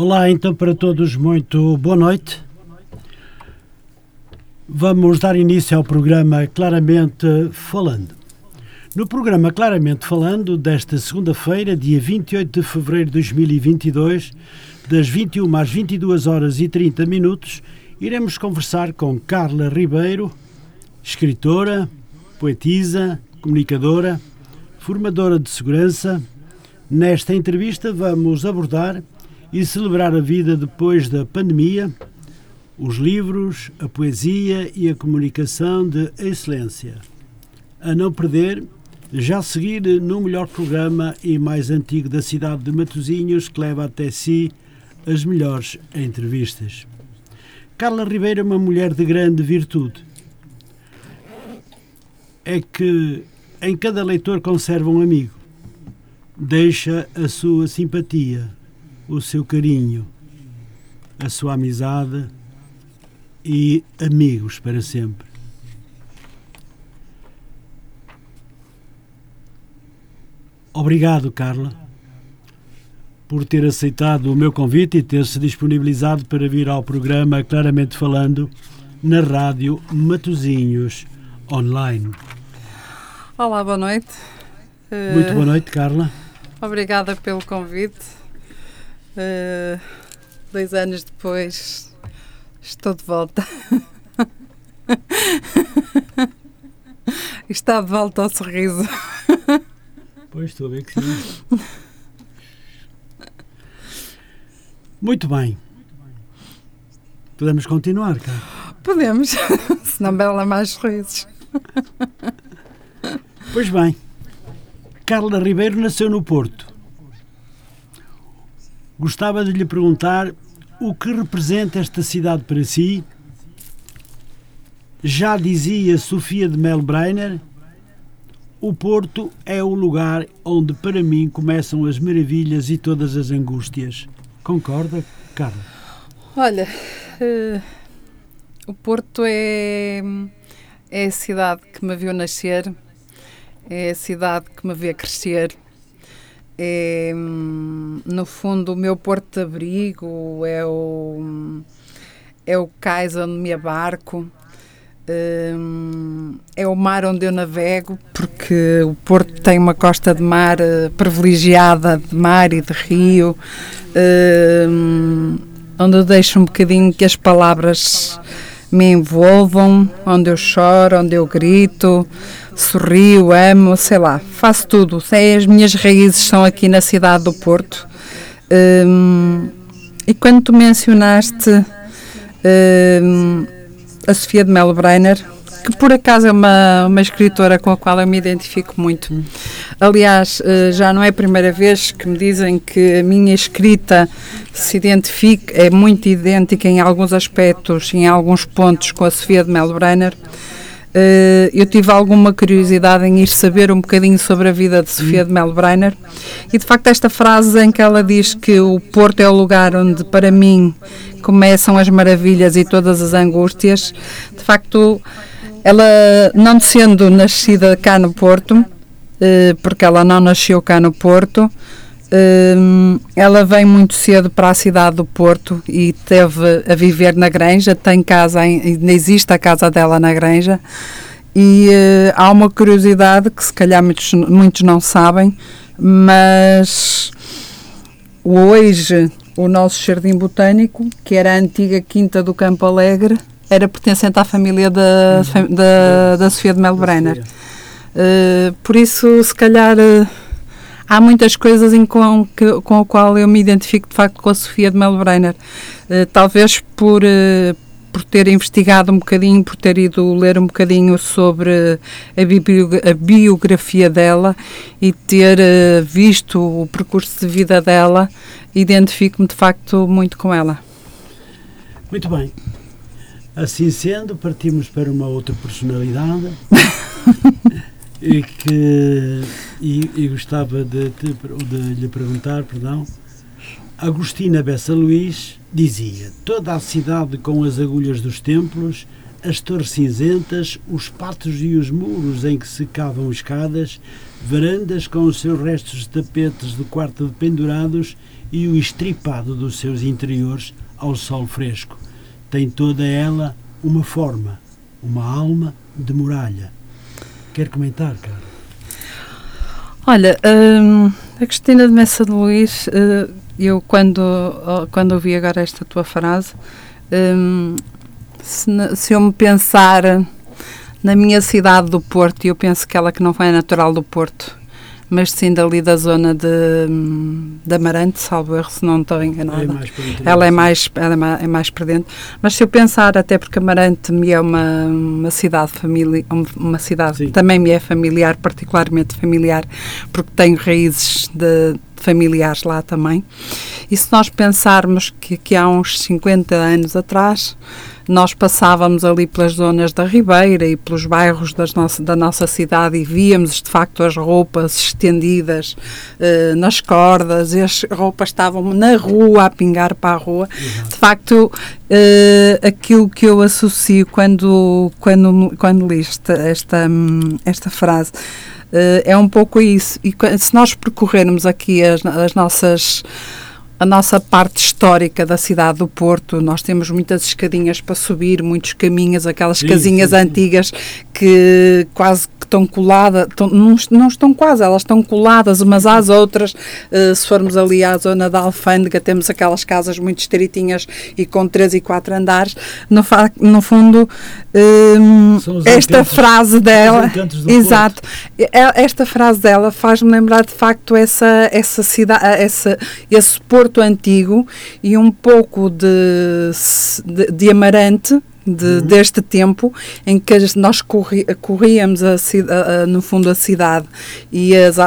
Olá, então, para todos, muito boa noite. Vamos dar início ao programa Claramente Falando. No programa Claramente Falando, desta segunda-feira, dia 28 de fevereiro de 2022, das 21 às 22 horas e 30 minutos, iremos conversar com Carla Ribeiro, escritora, poetisa, comunicadora, formadora de segurança. Nesta entrevista vamos abordar e celebrar a vida depois da pandemia, os livros, a poesia e a comunicação de excelência. A não perder, já seguir no melhor programa e mais antigo da cidade de Matosinhos, que leva até si as melhores entrevistas. Carla Ribeiro é uma mulher de grande virtude. É que em cada leitor conserva um amigo. Deixa a sua simpatia, o seu carinho, a sua amizade e amigos para sempre. Obrigado, Carla, por ter aceitado o meu convite e ter se disponibilizado para vir ao programa Claramente Falando na rádio Matozinhos Online. Olá, boa noite. Muito boa noite, Carla. Obrigada pelo convite. Uh, dois anos depois, estou de volta. Está de volta ao sorriso. Pois, estou a ver que sim. Muito bem. Podemos continuar, Carla? Podemos, senão bela mais sorrisos. Pois bem, Carla Ribeiro nasceu no Porto. Gostava de lhe perguntar o que representa esta cidade para si. Já dizia Sofia de Melbreiner, o Porto é o lugar onde para mim começam as maravilhas e todas as angústias. Concorda, Carla? Olha, uh, o Porto é, é a cidade que me viu nascer, é a cidade que me vê crescer, é, no fundo, o meu porto de abrigo, é o, é o cais onde me abarco, é o mar onde eu navego, porque o Porto tem uma costa de mar uh, privilegiada de mar e de rio, onde eu deixo um bocadinho que as palavras me envolvam, onde eu choro, onde eu grito, sorrio, amo, sei lá, faço tudo. As minhas raízes são aqui na cidade do Porto. e quando tu mencionaste a Sofia de Melo Breiner, que por acaso é uma, uma escritora com a qual eu me identifico muito. Aliás, eh, já não é a primeira vez que me dizem que a minha escrita se identifica, é muito idêntica em alguns aspectos, em alguns pontos com a Sofia de Melo Breiner. Eh, eu tive alguma curiosidade em ir saber um bocadinho sobre a vida de Sofia de Melo Breiner e de facto esta frase em que ela diz que o Porto é o lugar onde para mim começam as maravilhas e todas as angústias, de facto ela não sendo nascida cá no Porto, eh, porque ela não nasceu cá no Porto, Hum, ela vem muito cedo para a cidade do Porto e teve a viver na Granja, tem casa, ainda existe a casa dela na Granja. E uh, há uma curiosidade que se calhar muitos, muitos não sabem, mas hoje o nosso jardim botânico, que era a antiga Quinta do Campo Alegre, era pertencente à família da, da, da Sofia de Melbrenner. Uh, por isso, se calhar. Uh, há muitas coisas em com, que, com a qual eu me identifico de facto com a Sofia de Melbrenner. Uh, talvez por, por ter investigado um bocadinho, por ter ido ler um bocadinho sobre a, a biografia dela e ter visto o percurso de vida dela, identifico-me de facto muito com ela. Muito bem. Assim sendo, partimos para uma outra personalidade. e que e, e gostava de, de, de, lhe perguntar, perdão, Agostina Bessa Luís dizia: toda a cidade com as agulhas dos templos as torres cinzentas, os pátios e os muros em que se cavam escadas, varandas com os seus restos de tapetes do quarto de pendurados e o estripado dos seus interiores ao sol fresco. Tem toda ela uma forma, uma alma de muralha. Quer comentar, cara? Olha, hum, a Cristina de Messa de Luís, uh, eu quando, quando ouvi agora esta tua frase, hum, se, se eu me pensar na minha cidade do Porto, e eu penso que ela que não é natural do Porto, mas sim dali da zona de, de Amarante, salvo erro, se não estou enganada. É mais ela é mais, ela é mais para dentro. Mas se eu pensar, até porque Amarante me é uma, uma cidade família, uma cidade que também me é familiar, particularmente familiar, porque tenho raízes de, familiares lá também. E se nós pensarmos que, que há uns 50 anos atrás nós passávamos ali pelas zonas da Ribeira e pelos bairros das nossa, da nossa cidade e víamos de facto as roupas estendidas uh, nas cordas e as roupas estavam na rua a pingar para a rua. De facto, uh, aquilo que eu associo quando, quando, quando li esta, esta, esta frase. Uh, é um pouco isso. E se nós percorrermos aqui as, as nossas a nossa parte histórica da cidade do Porto, nós temos muitas escadinhas para subir, muitos caminhos, aquelas sim, casinhas sim, antigas que quase que estão coladas, estão, não, não, estão quase, elas estão coladas umas às outras. Uh, se formos ali à zona da Alfândega, temos aquelas casas muito estreitinhas e com três e quatro andares. No, no fundo, uh, esta encantos, frase dela, exato, Porto. É, esta frase dela faz-me lembrar de facto essa, essa cidade, essa, esse Porto Porto Antigo e um pouco de, de, de Amarante, de, uhum. deste tempo em que nós corri, corríamos a, a, a, no fundo a cidade e as,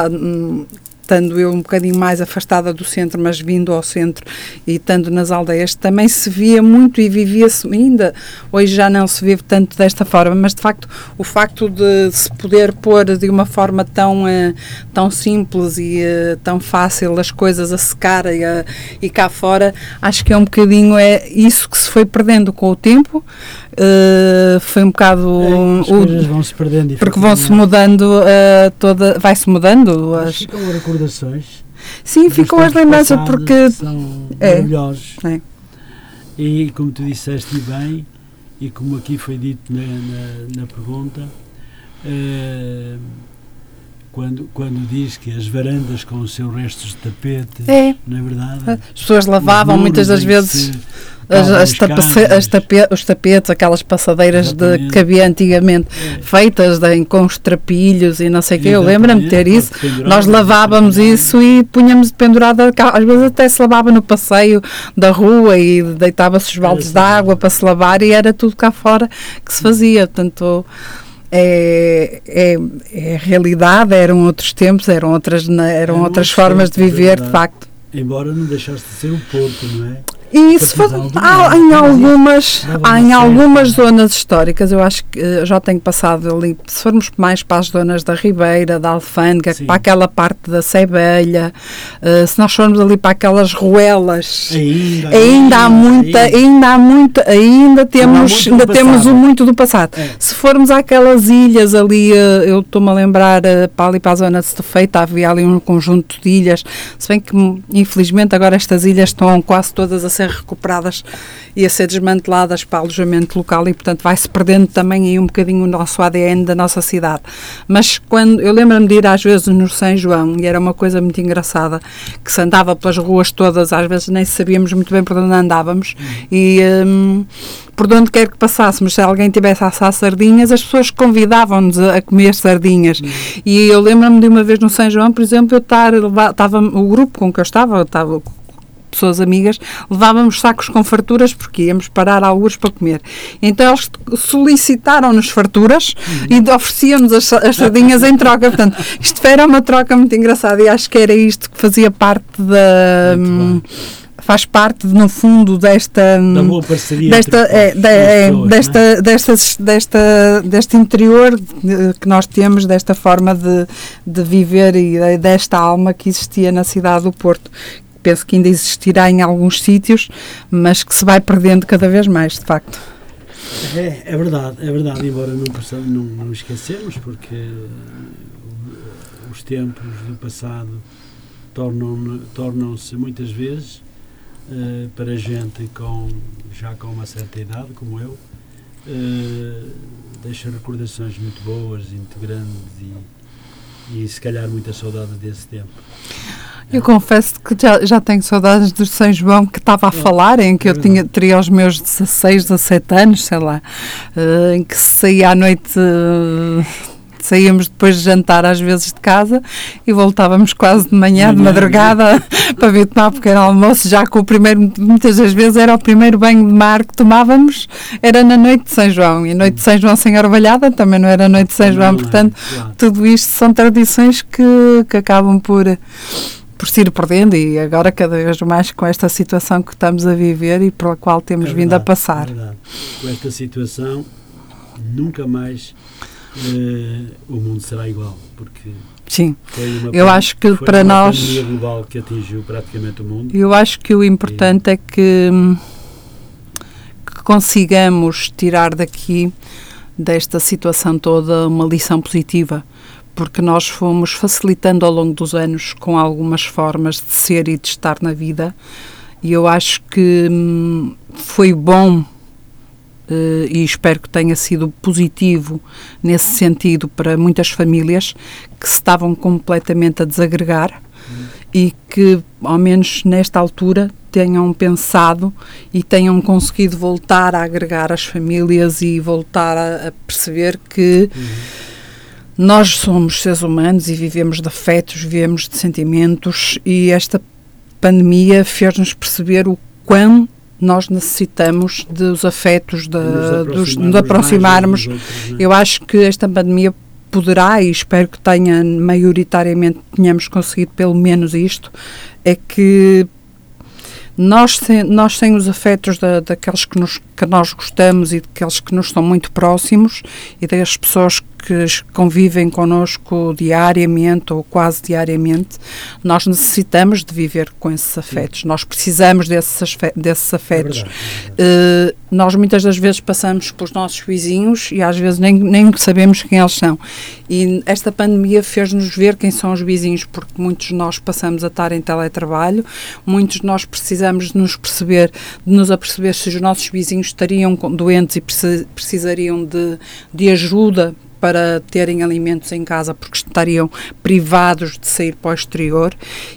estando eu um bocadinho mais afastada do centro, mas vindo ao centro e estando nas aldeias, também se via muito e vivia-se ainda. Hoje já não se vive tanto desta forma, mas de facto o facto de se poder pôr de uma forma tão, uh, tão simples e uh, tão fácil as coisas a secar e, uh, e cá fora, acho que é um bocadinho é isso que se foi perdendo com o tempo. Uh, foi um bocado é, as coisas vão se perdendo porque vão se mudando uh, toda vai se mudando as ficam recordações? Sim ficam as lembranças porque são é, maravilhosos é. e como tu disseste bem e como aqui foi dito na, na, na pergunta uh, quando, quando diz que as varandas com os seus restos de tapete, é. não é verdade? As pessoas lavavam muitas das vezes as, as, as tape, os tapetes, aquelas passadeiras de, que havia antigamente, é. feitas de, com os trapilhos e não sei o que. Eu lembro-me de ter isso. Nós lavávamos isso e punhamos pendurada, às vezes até se lavava no passeio da rua e deitava-se os baldes é, de água para se lavar e era tudo cá fora que se fazia. Portanto, é, é, é realidade, eram outros tempos, eram outras, eram outras formas de viver, de facto. Embora não deixasse de ser um porto, não é? E isso faz, há, em algumas, há em algumas zonas históricas, eu acho que uh, já tenho passado ali, se formos mais para as zonas da Ribeira, da Alfândega, Sim. para aquela parte da Sebelha, uh, se nós formos ali para aquelas ruelas, ainda, ainda, ainda há muita, ainda, ainda há muita, ainda temos, ainda temos o muito do passado. É. Se formos àquelas ilhas ali, uh, eu estou-me a lembrar para ali para a zona de Stefeita, havia ali um conjunto de ilhas, se bem que infelizmente agora estas ilhas estão quase todas a ser ser recuperadas e a ser desmanteladas para alojamento local e, portanto, vai-se perdendo também aí um bocadinho o nosso ADN da nossa cidade. Mas quando eu lembro-me de ir às vezes no São João e era uma coisa muito engraçada que se andava pelas ruas todas, às vezes nem sabíamos muito bem por onde andávamos e um, por onde quer que passássemos, se alguém tivesse a assar sardinhas, as pessoas convidavam-nos a, comer sardinhas. E eu lembro-me de uma vez no São João, por exemplo, eu estar, estava, o grupo com que eu estava, estava pessoas amigas, levávamos sacos com farturas porque íamos parar alguns para comer. Então eles solicitaram-nos farturas uhum. e ofereciam-nos as, as sardinhas em troca. Portanto, isto era uma troca muito engraçada e acho que era isto que fazia parte da faz parte no fundo desta da boa parceria desta é, de, é, pessoas, desta, é? desta desta deste interior que nós temos desta forma de, de viver e desta alma que existia na cidade do Porto penso que ainda existirá em alguns sítios, mas que se vai perdendo cada vez mais, de facto. É, é verdade, é verdade, embora não, não, não esquecemos, porque os tempos do passado tornam-se tornam muitas vezes uh, para gente com, já com uma certa idade, como eu, uh, deixa recordações muito boas, muito grandes e, e se calhar muita saudade desse tempo. Eu confesso que já, já tenho saudades do São João que estava a é, falar, em que é eu tinha, teria os meus 16, 17 anos, sei lá, uh, em que saía à noite uh, saíamos depois de jantar às vezes de casa e voltávamos quase de manhã, de madrugada, para vir tomar um pequeno almoço, já com o primeiro, muitas das vezes era o primeiro banho de mar que tomávamos, era na noite de São João, e noite de São João sem orvalhada também não era noite de São João, portanto, tudo isto são tradições que, que acabam por por se ir perdendo e agora cada vez mais com esta situação que estamos a viver e pela qual temos é vindo a passar. É com esta situação nunca mais uh, o mundo será igual, porque Sim, eu acho que para nós global que atingiu praticamente o mundo. Eu acho que o importante e... é que, que consigamos tirar daqui desta situação toda uma lição positiva, porque nós fomos facilitando ao longo dos anos com algumas formas de ser e de estar na vida, e eu acho que hum, foi bom Uh, e espero que tenha sido positivo nesse sentido para muitas famílias que se estavam completamente a desagregar uhum. e que, ao menos nesta altura, tenham pensado e tenham conseguido voltar a agregar as famílias e voltar a, a perceber que uhum. Nós somos seres humanos e vivemos de afetos, vivemos de sentimentos e esta pandemia fez-nos perceber o quão nós necessitamos dos afetos, de, dos, de aproximarmos. Outros, né? Eu acho que esta pandemia poderá, e espero que tenha maioritariamente tenhamos conseguido pelo menos isto, é que nós sem, nós sem os afetos da, daqueles que, nos, que nós gostamos e daqueles que nos estão muito próximos e das pessoas que convivem connosco diariamente ou quase diariamente, nós necessitamos de viver com esses afetos. Sim. Nós precisamos desses, desses afetos. É verdade, é verdade. Uh, nós muitas das vezes passamos pelos nossos vizinhos e às vezes nem, nem sabemos quem eles são. E esta pandemia fez-nos ver quem são os vizinhos, porque muitos de nós passamos a estar em teletrabalho, muitos de nós precisamos de nos perceber, de nos aperceber se os nossos vizinhos estariam doentes e precisariam de, de ajuda para terem alimentos em casa porque estariam privados de sair para o exterior.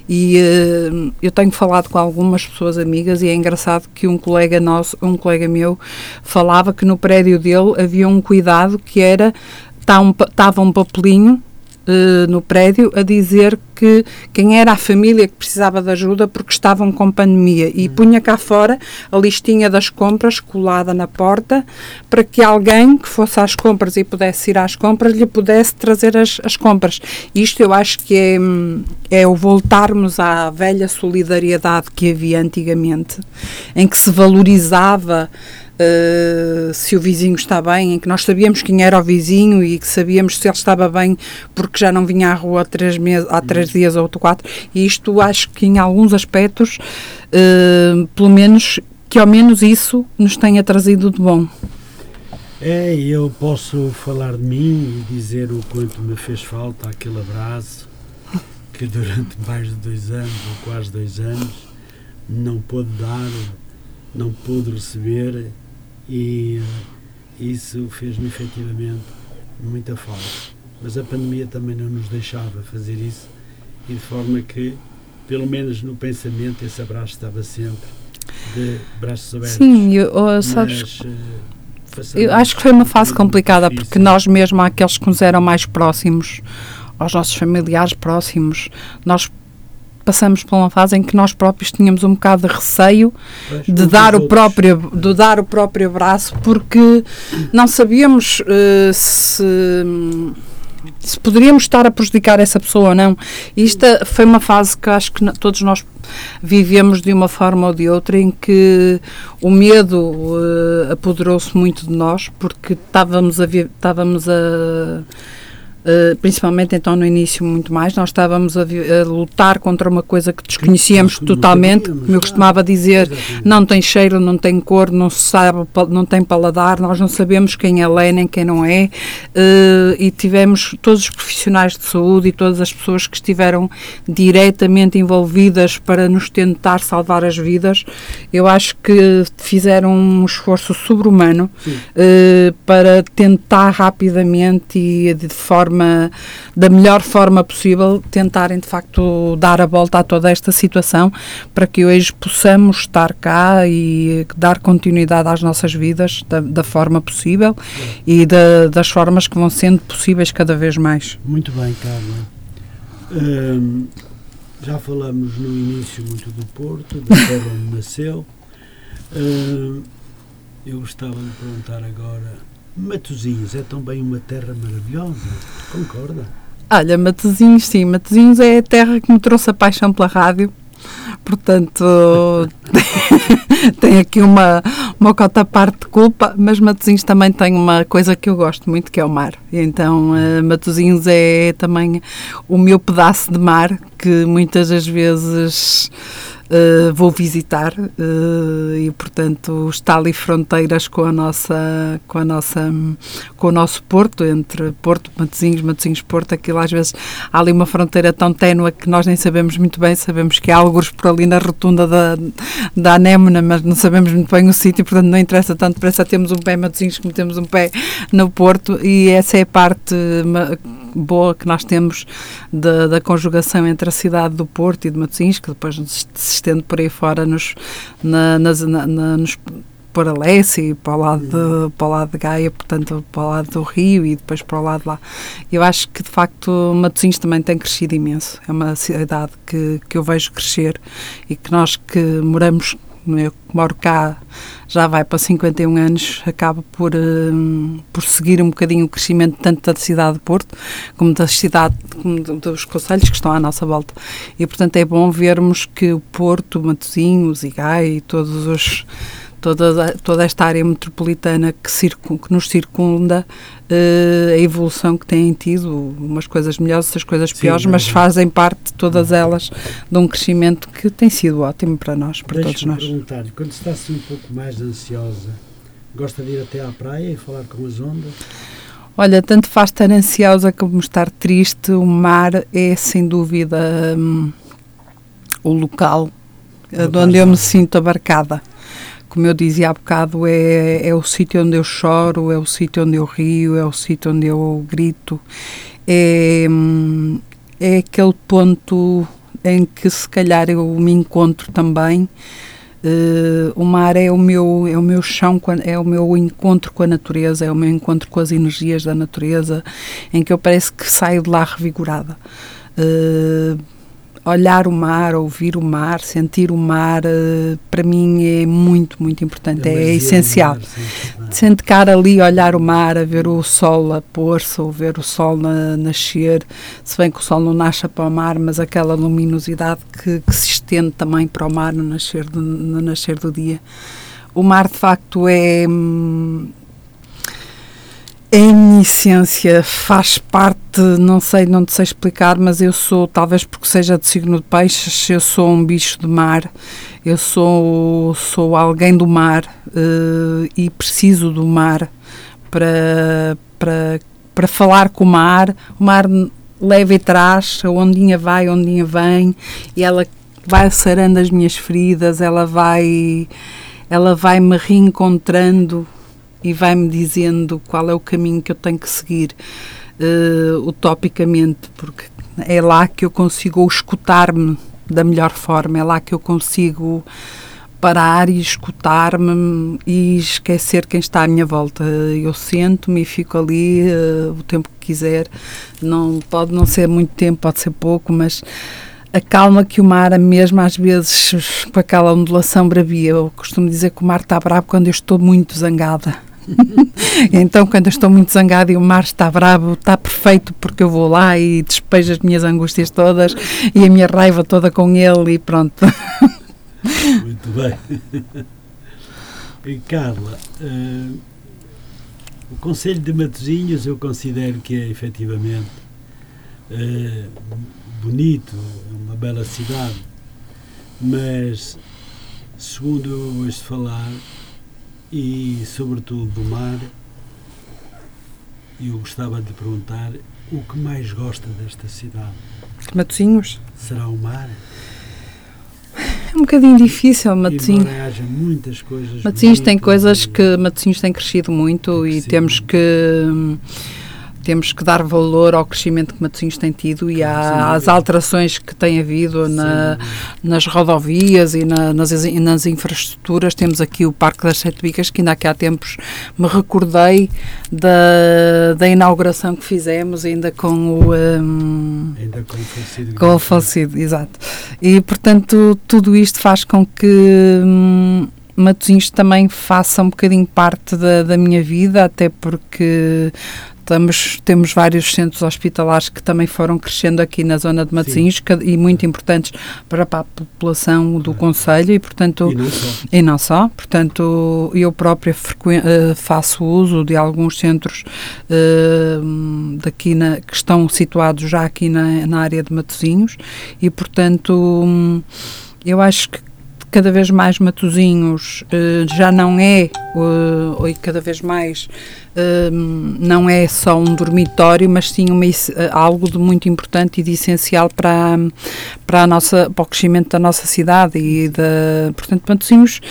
E uh, eu tenho falado com algumas pessoas amigas e é engraçado que um colega nosso, um colega meu falava que no prédio dele havia um cuidado que era estava um, um papelinho uh, no prédio a dizer que quem era a família que precisava de ajuda porque estavam com pandemia e uhum. punha cá fora a listinha das compras colada na porta para que alguém que fosse às compras e pudesse ir às compras lhe pudesse trazer as, as compras. Isto eu acho que é, é o voltarmos à velha solidariedade que havia antigamente, em que se valorizava Uh, se o vizinho está bem, em que nós sabíamos quem era o vizinho e que sabíamos se ele estava bem porque já não vinha à rua há três, meses, há três dias ou quatro. E isto acho que em alguns aspectos, uh, pelo menos, que ao menos isso nos tenha trazido de bom. É, eu posso falar de mim e dizer o quanto me fez falta aquele abraço que durante mais de dois anos, ou quase dois anos, não pôde dar, não pude receber e isso fez-me efetivamente muita falta. Mas a pandemia também não nos deixava fazer isso e de forma que, pelo menos no pensamento, esse abraço estava sempre de braços abertos. Sim, eu, oh, sabes, Mas, uh, eu acho que foi uma fase complicada difícil. porque nós mesmo, aqueles que nos eram mais próximos, aos nossos familiares próximos, nós passamos por uma fase em que nós próprios tínhamos um bocado de receio de dar o próprio de dar o próprio abraço porque não sabíamos uh, se se poderíamos estar a prejudicar essa pessoa ou não. E isto foi uma fase que acho que todos nós vivemos de uma forma ou de outra em que o medo uh, apoderou-se muito de nós porque estávamos a, estávamos a Uh, principalmente então no início muito mais, nós estávamos a, a lutar contra uma coisa que desconhecíamos que totalmente, como eu costumava dizer, não tem cheiro, não tem cor, não se sabe, não tem paladar, nós não sabemos quem é lei nem quem não é, uh, e tivemos todos os profissionais de saúde e todas as pessoas que estiveram diretamente envolvidas para nos tentar salvar as vidas, eu acho que fizeram um esforço sobre-humano uh, para tentar rapidamente e de forma da melhor forma possível tentarem de facto dar a volta a toda esta situação para que hoje possamos estar cá e dar continuidade às nossas vidas da, da forma possível e da, das formas que vão sendo possíveis cada vez mais. Muito bem, Carla. Hum, já falamos no início muito do Porto, da terra onde nasceu. Hum, eu gostava de perguntar agora Matosinhos é também uma terra maravilhosa, concorda? Olha, Matosinhos, sim, Matosinhos é a terra que me trouxe a paixão pela rádio. Portanto, tem aqui uma, uma cota parte de culpa, mas Matosinhos também tem uma coisa que eu gosto muito, que é o mar. Então, uh, Matosinhos é também o meu pedaço de mar, que muitas das vezes uh, vou visitar uh, e portanto está ali fronteiras com a nossa com a nossa com o nosso Porto entre Porto Matosinhos Matosinhos Porto. Aquilo às vezes há ali uma fronteira tão ténua que nós nem sabemos muito bem. Sabemos que há alguns por ali na rotunda da, da anémona mas não sabemos muito bem o sítio portanto não interessa tanto. Que temos um pé em Matosinhos como temos um pé no Porto. E essa é a parte boa que nós temos da, conjugação entre a cidade do Porto e de Matosinhos que depois se estende por aí fora nos, na, nas, na, na, nos para Leste e para o, lado de, para o lado de Gaia, portanto, para o lado do Rio e depois para o lado lá. Eu acho que, de facto, Matosinhos também tem crescido imenso. É uma cidade que, que eu vejo crescer e que nós que moramos eu moro cá já vai para 51 anos, acaba por, uh, por seguir um bocadinho o crescimento tanto da cidade de Porto como da cidade, como dos conselhos que estão à nossa volta. E, portanto, é bom vermos que o Porto, Matosinhos, Igai e todos os toda, toda esta área metropolitana que, circun, que nos circunda, uh, a evolução que têm tido, umas coisas melhores, outras coisas piores, Sim, mas fazem parte, todas elas, de um crescimento que tem sido ótimo para nós, para todos nós. perguntar quando está assim um pouco mais ansiosa, gosta de ir até à praia e falar com as ondas? Olha, tanto faz estar ansiosa como estar triste, o mar é sem dúvida um, o local de onde eu me sinto abarcada como eu dizia há bocado, é, é o sítio onde eu choro, é o sítio onde eu rio, é o sítio onde eu grito, é, é aquele ponto em que se calhar eu me encontro também. Uh, o mar é o meu é o meu chão é o meu encontro com a natureza é o meu encontro com as energias da natureza em que eu parece que saio de lá revigorada uh, olhar o mar, ouvir o mar, sentir o mar, uh, para mim é muito, muito importante, é, é essencial. Sente cara ali, olhar o mar, a ver o sol a pôr-se, ou ver o sol na, nascer, se bem que o sol não nasce para o mar, mas aquela luminosidade que, que se estende também para o mar no nascer do, no nascer do dia. O mar, de facto, é. Hum, é a minha essência, faz parte, não sei, não te sei explicar, mas eu sou, talvez porque seja de signo de peixes, eu sou um bicho de mar, eu sou, sou alguém do mar uh, e preciso do mar para, para, para falar com o mar. O mar leva e traz, a ondinha vai, a ondinha vem, e ela vai sarando as minhas feridas, ela vai, ela vai me reencontrando e vai-me dizendo qual é o caminho que eu tenho que seguir uh, utopicamente, porque é lá que eu consigo escutar-me da melhor forma, é lá que eu consigo parar e escutar-me e esquecer quem está à minha volta. Eu sento-me e fico ali uh, o tempo que quiser. Não pode não ser muito tempo, pode ser pouco, mas a calma que o mar, mesmo às vezes com aquela ondulação bravia. Eu costumo dizer que o mar está bravo quando eu estou muito zangada. então, quando eu estou muito zangada e o mar está bravo, está perfeito porque eu vou lá e despejo as minhas angústias todas e a minha raiva toda com ele e pronto. Muito bem. E Carla, uh, O Conselho de Matosinhos eu considero que é efetivamente uh, bonito, uma bela cidade, mas segundo eu ouço falar, e sobretudo do mar, eu gostava de lhe perguntar o que mais gosta desta cidade. Matosinhos? Será o mar? É um bocadinho difícil, Matosinhos. haja muitas coisas. Matosinhos tem coisas que Matosinhos tem crescido muito e temos que temos que dar valor ao crescimento que Matosinhos tem tido e à, às alterações que tem havido na, nas rodovias e na, nas, nas, infraestruturas. Temos aqui o Parque das Sete Bicas, que ainda aqui há tempos me recordei da, da inauguração que fizemos, ainda com o. Um, ainda com o falecido. Com o falecido, exato. E, portanto, tudo isto faz com que. Hum, Matosinhos também faça um bocadinho parte da, da minha vida, até porque Estamos, temos vários centros hospitalares que também foram crescendo aqui na zona de Matosinhos e muito importantes para, para a população do Conselho e, portanto... E não só. E não só. Portanto, eu própria uh, faço uso de alguns centros uh, daqui na, que estão situados já aqui na, na área de Matosinhos e, portanto, um, eu acho que cada vez mais Matozinhos uh, já não é, uh, e cada vez mais uh, não é só um dormitório, mas sim uma, algo de muito importante e de essencial para, para, a nossa, para o crescimento da nossa cidade e da, portanto, Matozinhos,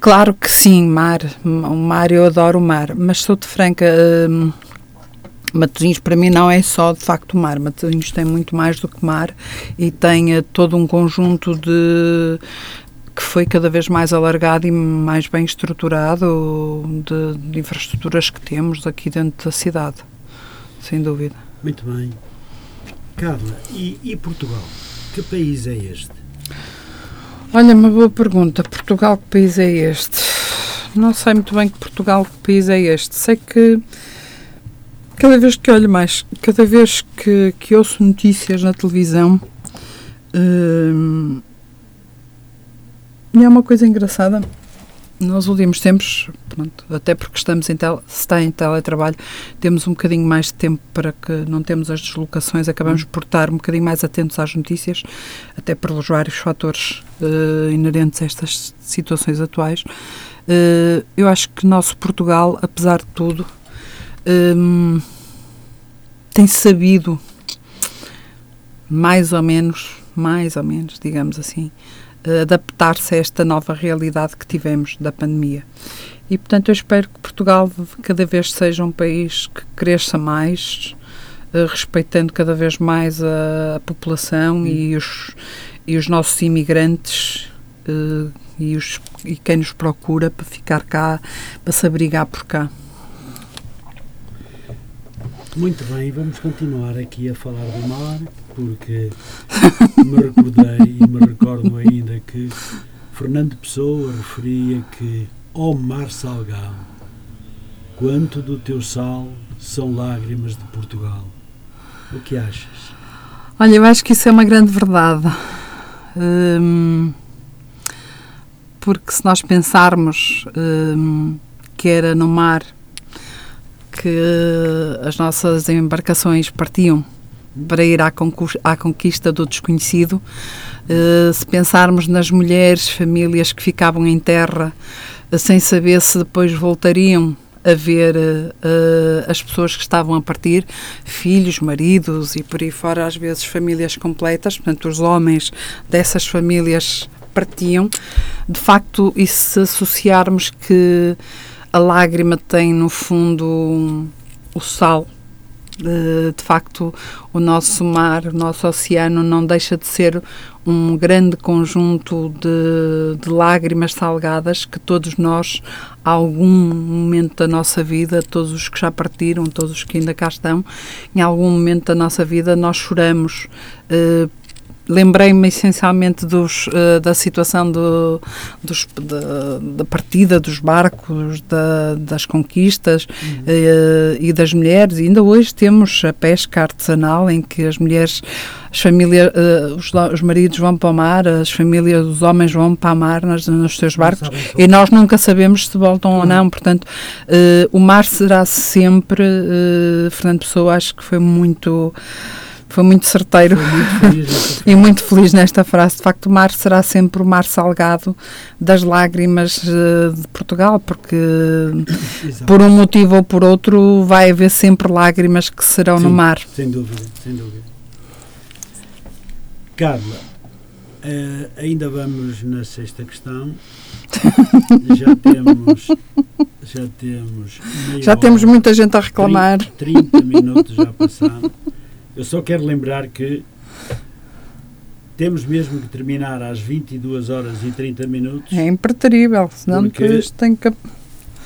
claro que sim, mar, o mar, eu adoro o mar, mas sou de franca... Matosinhos para mim não é só de facto mar, Matosinhos tem muito mais do que mar e tem todo um conjunto de, que foi cada vez mais alargado e mais bem estruturado de, de infraestruturas que temos aqui dentro da cidade, sem dúvida. Muito bem. Carla, e, e Portugal? Que país é este? Olha, uma boa pergunta. Portugal, que país é este? Não sei muito bem que Portugal, que país é este. Sei que cada vez que olho mais, cada vez que, que ouço notícias na televisão, hum, e é uma coisa engraçada. Nos últimos tempos, pronto, até porque estamos em tel, se está em teletrabalho, temos um bocadinho mais de tempo para que não temos as deslocações, acabamos por estar um bocadinho mais atentos às notícias, até pelos vários fatores uh, inerentes a estas situações atuais. Uh, eu acho que nosso Portugal, apesar de tudo, um, tem sabido mais ou menos, mais ou menos, digamos assim, adaptar-se a esta nova realidade que tivemos da pandemia. E, portanto, eu espero que Portugal cada vez seja um país que cresça mais, uh, respeitando cada vez mais a, população e, os, e os nossos imigrantes uh, e, os, e quem nos procura para ficar cá, para se abrigar por cá. Muito bem, vamos continuar aqui a falar do mar, porque me recordei e me recordo ainda que Fernando Pessoa referia que, ó oh mar salgado, quanto do teu sal são lágrimas de Portugal. O que achas? Olha, eu acho que isso é uma grande verdade. Hum, porque se nós pensarmos hum, que era no mar que as nossas embarcações partiam para ir à, à conquista do desconhecido. Uh, se pensarmos nas mulheres, famílias que ficavam em terra uh, sem saber se depois voltariam a ver uh, as pessoas que estavam a partir, filhos, maridos e por aí fora, às vezes famílias completas, portanto, os homens dessas famílias partiam. De facto, e se associarmos que a lágrima tem, no fundo, o sal. De, facto, o nosso mar, o nosso oceano não deixa de ser um grande conjunto de, de lágrimas salgadas que todos nós, a algum momento da nossa vida, todos os que já partiram, todos os que ainda cá estão, em algum momento da nossa vida nós choramos eh, lembrei-me essencialmente dos, uh, da situação do, dos, da, da, partida dos barcos, da, das conquistas uhum. uh, e das mulheres. E ainda hoje temos a pesca artesanal em que as mulheres, as famílias, uh, os, os, maridos vão para o mar, as famílias, os homens vão para o mar nos, nos seus barcos e nós nunca sabemos se voltam uhum. ou não. Portanto, o mar será sempre, Fernando Pessoa, acho que foi muito foi muito certeiro foi muito e muito feliz nesta frase. De facto, o mar será sempre o mar salgado das lágrimas uh, de Portugal, porque Exato. por um motivo ou por outro vai haver sempre lágrimas que serão Sim, no mar. Sem dúvida, sem dúvida. Carla, uh, ainda vamos na sexta questão. já temos já temos já temos muita gente a reclamar 30, 30 minutos já passaram eu só quero lembrar que temos mesmo que terminar às 22 horas e 30 minutos. É impreterível, senão depois tem que.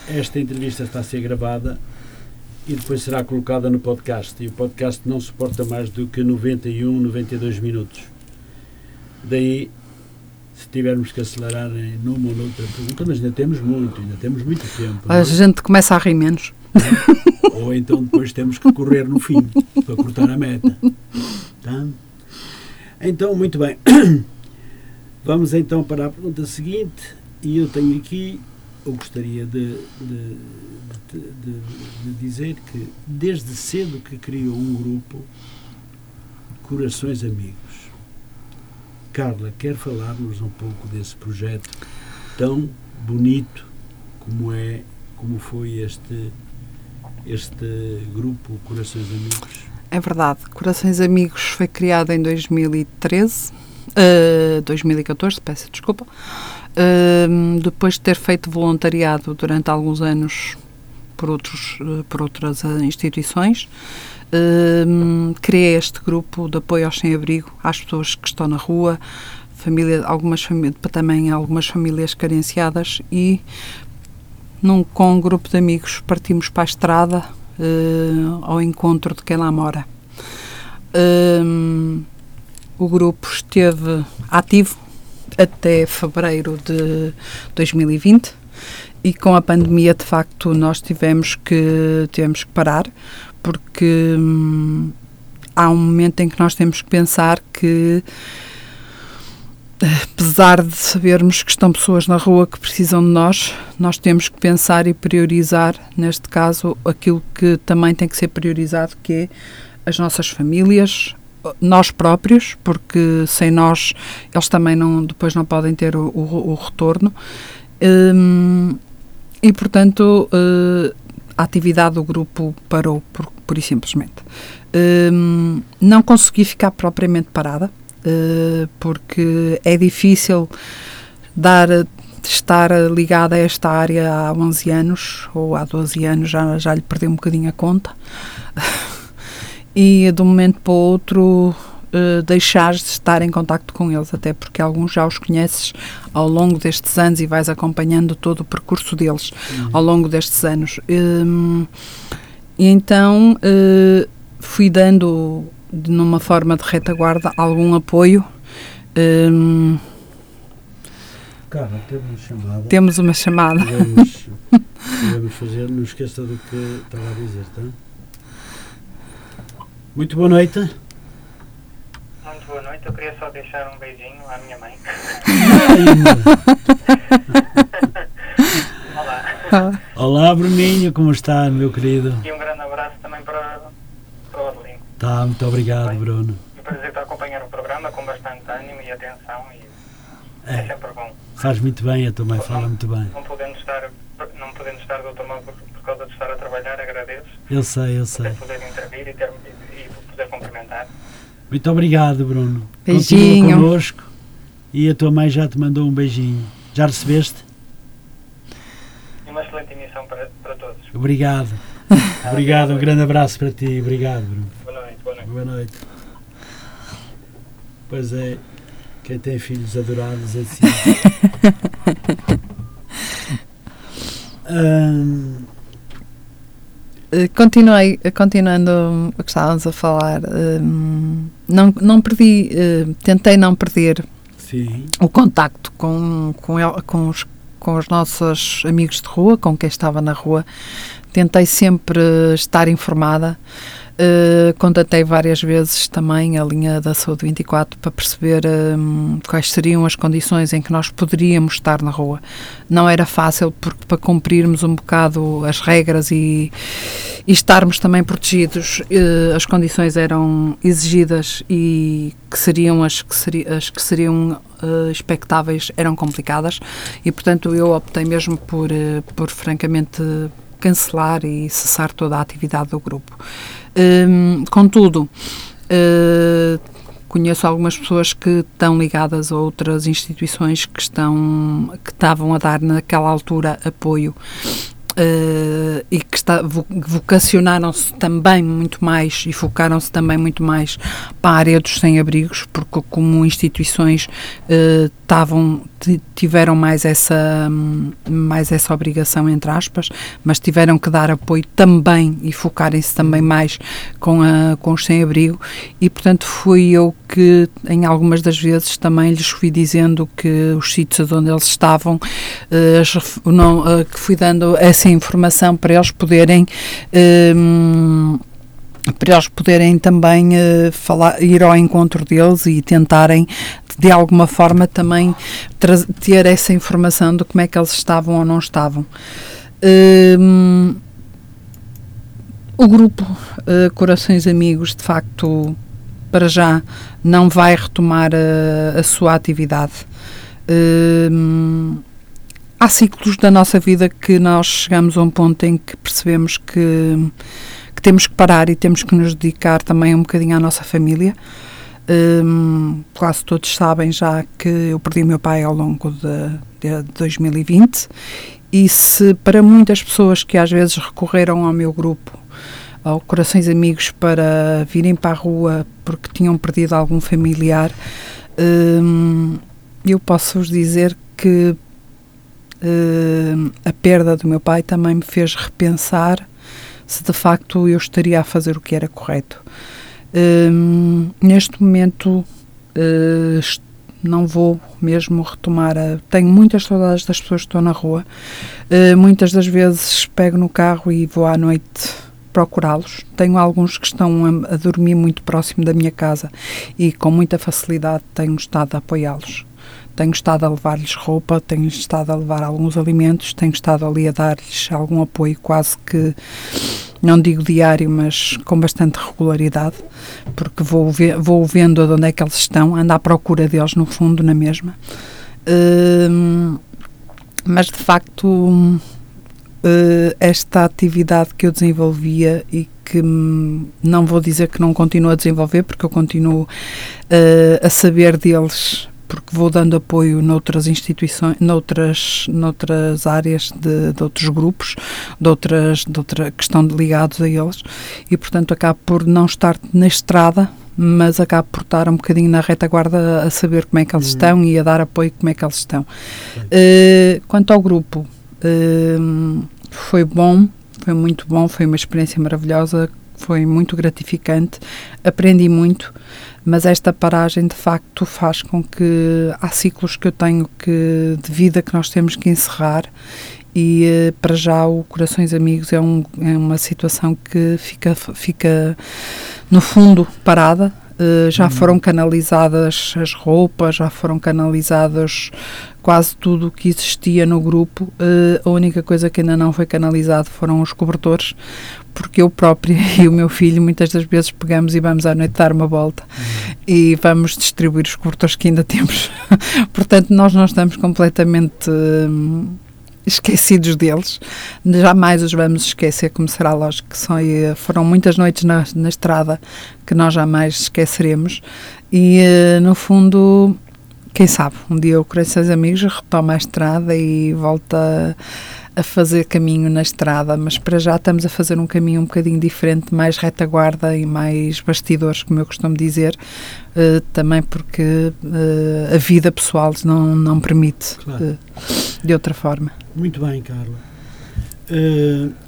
Esta entrevista está a ser gravada e depois será colocada no podcast. E o podcast não suporta mais do que 91, 92 minutos. Daí, se tivermos que acelerar em numa ou noutra pergunta, mas ainda temos muito, ainda temos muito tempo. A é? gente começa a rir menos. Ou então depois temos que correr no fim para cortar a meta. Tá? Então, muito bem. Vamos então para a pergunta seguinte. E eu tenho aqui, eu gostaria de, de, de, de dizer que desde cedo que criou um grupo Corações Amigos. Carla, quer falar-nos um pouco desse projeto tão bonito como é, como foi este este grupo Corações Amigos? É verdade. Corações Amigos foi criado em 2013, uh, 2014, peço desculpa, uh, depois de ter feito voluntariado durante alguns anos por, outros, uh, por outras instituições. Uh, criei este grupo de apoio aos sem-abrigo, às pessoas que estão na rua, família, algumas famílias, também algumas famílias carenciadas e num, com um grupo de amigos partimos para a estrada uh, ao encontro de quem lá mora. Um, o grupo esteve ativo até fevereiro de 2020 e com a pandemia de facto nós tivemos que tivemos que parar porque hum, há um momento em que nós temos que pensar que apesar de sabermos que estão pessoas na rua que precisam de nós, nós temos que pensar e priorizar, neste caso, aquilo que também tem que ser priorizado, que é as nossas famílias, nós próprios, porque sem nós eles também não, depois não podem ter o, o, o retorno. Hum, e, portanto, uh, a atividade do grupo parou, por, por e simplesmente. Hum, não consegui ficar propriamente parada, porque é difícil dar estar ligada a esta área há 11 anos ou há 12 anos, já, já lhe perdi um bocadinho a conta. e de um momento para o outro uh, deixares de estar em contacto com eles, até porque alguns já os conheces ao longo destes anos e vais acompanhando todo o percurso deles uhum. ao longo destes anos. Um, e então uh, fui dando numa forma de retaguarda, algum apoio. Um, Carla, temos uma chamada. Temos uma chamada. Podemos, podemos fazer, não esqueça do que estava a dizer, tá? Muito boa noite. Muito boa noite, eu queria só deixar um beijinho à minha mãe. Olá. Olá, Bruninho, como está, meu querido? E um grande abraço também para. Tá, muito obrigado, Bem, Bruno. É um prazer estar a acompanhar o programa com bastante ânimo e atenção e é, é sempre bom. Faz muito bem, a tua mãe fala muito bem. Não podendo estar, não podendo estar do outro lado por, por, causa de estar a trabalhar, agradeço. Eu sei, eu sei. Poder intervir e, ter, e, e poder cumprimentar. Muito obrigado, Bruno. Beijinho. Continua connosco e a tua mãe já te mandou um beijinho. Já recebeste? Uma excelente emissão para, para todos. Obrigado. obrigado, um grande abraço para ti. Obrigado, Bruno. Boa noite. Pois é, quem tem filhos adorados assim. Continuei, continuando o que estávamos a falar, não, não perdi, uh, tentei não perder Sim. o contacto com, com, el, com, os, com os nossos amigos de rua, com quem estava na rua. Tentei sempre estar informada. Uh, contatei várias vezes também a linha da Saúde 24 para perceber um, quais seriam as condições em que nós poderíamos estar na rua. Não era fácil porque para cumprirmos um bocado as regras e, e estarmos também protegidos, uh, as condições eram exigidas e que seriam as que, seri as que seriam uh, expectáveis eram complicadas e portanto eu optei mesmo por, por francamente cancelar e cessar toda a atividade do grupo. Um, contudo, uh, conheço algumas pessoas que estão ligadas a outras instituições que estão que estavam a dar naquela altura apoio Uh, e que está, vocacionaram-se também muito mais e focaram-se também muito mais para a área dos sem-abrigos, porque como instituições uh, estavam tiveram mais essa mais essa obrigação entre aspas, mas tiveram que dar apoio também e focarem-se também mais com a com os sem-abrigo e portanto fui eu que em algumas das vezes também lhes fui dizendo que os sítios onde eles estavam uh, não, que fui dando essa informação para eles poderem para eles poderem também uh, falar, ir ao encontro deles e tentarem de alguma forma também ter essa informação de como é que eles estavam ou não estavam. Um, o grupo uh, Corações Amigos, de facto, para já não vai retomar a, a sua atividade. Um, há ciclos da nossa vida que nós chegamos a um ponto em que percebemos que, que temos que parar e temos que nos dedicar também um bocadinho à nossa família. Um, quase todos sabem já que eu perdi o meu pai ao longo de, de 2020 e se para muitas pessoas que às vezes recorreram ao meu grupo, ao Corações Amigos para virem para a rua porque tinham perdido algum familiar, um, eu posso vos dizer que uh, a perda do meu pai também me fez repensar se de facto eu estaria a fazer o que era correto. Uh, neste momento uh, não vou mesmo retomar. A, tenho muitas saudades das pessoas que estão na rua. Uh, muitas das vezes pego no carro e vou à noite procurá-los. Tenho alguns que estão a, a, dormir muito próximo da minha casa e com muita facilidade tenho estado a apoiá-los. Tenho estado a levar-lhes roupa, tenho estado a levar alguns alimentos, tenho estado ali a dar-lhes algum apoio quase que não digo diário, mas com bastante regularidade, porque vou, ver, vou vendo de onde é que eles estão, ando à procura deles no fundo, na mesma. Uh, mas de facto, uh, esta atividade que eu desenvolvia e que não vou dizer que não continuo a desenvolver, porque eu continuo uh, a saber deles porque vou dando apoio noutras instituições, noutras, noutras áreas de, de outros grupos, de outras, de outra, que estão ligados a eles, e portanto acabo por não estar na estrada, mas acabo por estar um bocadinho na retaguarda a saber como é que eles uhum. estão e a dar apoio como é que eles estão. Uh, quanto ao grupo, uh, foi bom, foi muito bom, foi uma experiência maravilhosa, foi muito gratificante, aprendi muito mas esta paragem de facto faz com que há ciclos que eu tenho que de vida que nós temos que encerrar e eh, para já o Corações Amigos é, um, é uma situação que fica, fica no fundo parada. Uh, já uhum. foram canalizadas as roupas, já foram canalizadas quase tudo o que existia no grupo. Uh, a única coisa que ainda não foi canalizado foram os cobertores, porque eu própria e o meu filho muitas das vezes pegamos e vamos à noite dar uma volta e vamos distribuir os cobertores que ainda temos. Portanto, nós não estamos completamente hum, esquecidos deles. Jamais os vamos esquecer, como será lógico. São, foram muitas noites na, na estrada que nós jamais esqueceremos. E, uh, no fundo, quem sabe, um dia eu com esses amigos retomo a estrada e volta a a fazer caminho na estrada, mas para já estamos a fazer um caminho um bocadinho diferente, mais retaguarda e mais bastidores, como eu costumo dizer, uh, também porque uh, a vida pessoal não, não permite claro. uh, de outra forma. Muito bem, Carla.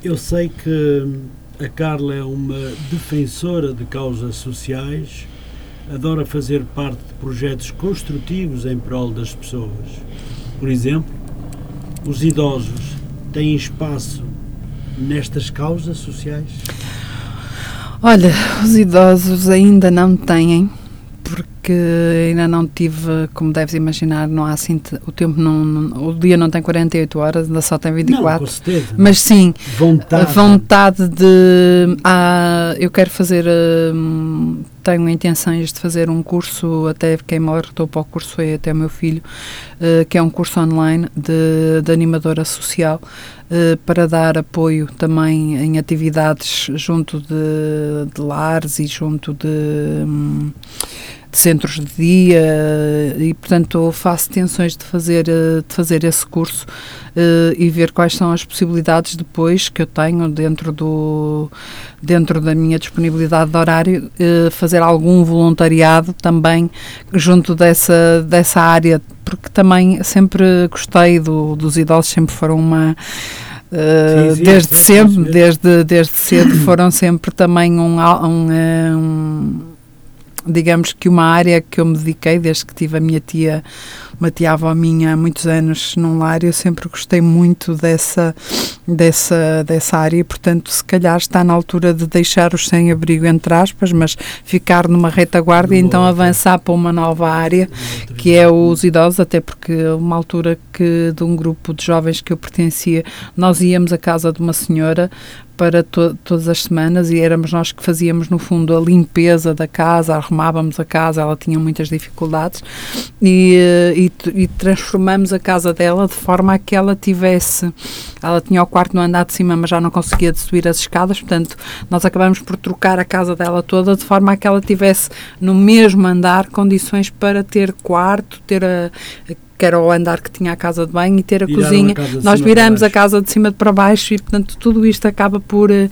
eu sei que A Carla é uma defensora de causas sociais, adora fazer parte de projetos construtivos em prol das pessoas. Por exemplo, os idosos têm espaço nestas causas sociais? Olha, os idosos ainda não têm, porque ainda não tive, como deves imaginar, não há assim, o tempo não, não, o dia não tem 48 horas, ainda só tem 24. Não, com certeza. Mas sim, vontade. a vontade de, ah, eu quero fazer, hum, tenho intenções de fazer um curso, até quem me alertou para o curso foi até o meu filho, uh, que é um curso online de, de animadora social, uh, para dar apoio também em atividades junto de, de lares e junto de, hum, de centros de dia e portanto faço tensões de fazer de fazer esse curso uh, e ver quais são as possibilidades depois que eu tenho dentro do dentro da minha disponibilidade de horário uh, fazer algum voluntariado também junto dessa dessa área porque também sempre gostei do, dos idosos sempre foram uma Uh, sim, sim, desde sim, sempre, desde, desde cedo, foram sempre também um, um, um digamos que uma área que eu me dediquei desde que tive a minha tia, uma tia avó minha há muitos anos num lar, eu sempre gostei muito dessa, dessa, dessa área e, portanto, se calhar está na altura de deixar os sem-abrigo, entre aspas, mas ficar numa retaguarda e então avançar para uma nova área, que é os idosos, até porque uma altura que de um grupo de jovens que eu pertencia, nós íamos à casa de uma senhora para to todas as semanas e éramos nós que fazíamos no fundo a limpeza da casa, arrumávamos a casa, ela tinha muitas dificuldades e, eh, e, e, transformamos a casa dela de forma a que ela tivesse, ela tinha o quarto no andar de cima mas já não conseguia subir as escadas, portanto nós acabamos por trocar a casa dela toda de forma a que ela tivesse no mesmo andar condições para ter quarto, ter a, era o andar que tinha a casa de banho e ter a Viraram cozinha. A nós viramos a casa de cima para baixo e, portanto, tudo isto acaba por. Uh,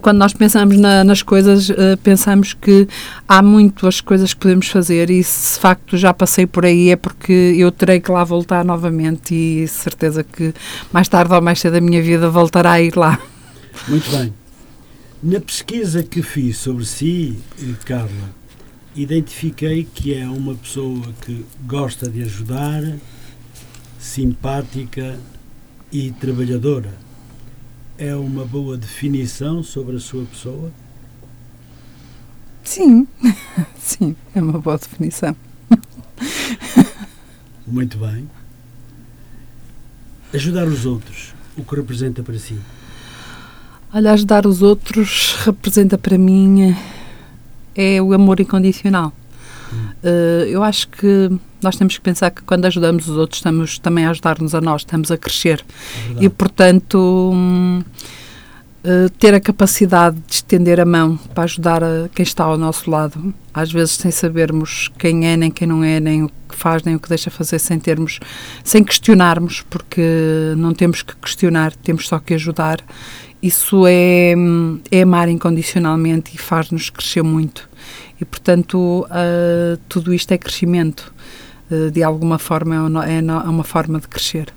quando nós pensamos na, nas coisas, uh, pensamos que há muitas coisas que podemos fazer e se de facto já passei por aí é porque eu terei que lá voltar novamente e certeza que mais tarde ou mais cedo a minha vida voltará a ir lá. Muito bem. Na pesquisa que fiz sobre si, Carla, identifiquei que é uma pessoa que gosta de ajudar, simpática e trabalhadora. É uma boa definição sobre a sua pessoa? Sim, sim, é uma boa definição. Muito bem. Ajudar os outros, o que representa para si? Olha, ajudar os outros representa para mim é o amor incondicional. Uh, eu acho que nós temos que pensar que quando ajudamos os outros estamos também a ajudar-nos a nós, estamos a crescer. É e, portanto, um, uh, ter a capacidade de estender a mão para ajudar a quem está ao nosso lado, às vezes sem sabermos quem é, nem quem não é, nem o que faz, nem o que deixa fazer, sem termos, sem questionarmos, porque não temos que questionar, temos só que ajudar isso é, é amar incondicionalmente e faz-nos crescer muito. E, portanto, uh, tudo isto é crescimento. Uh, de alguma forma, é, é, é uma forma de crescer.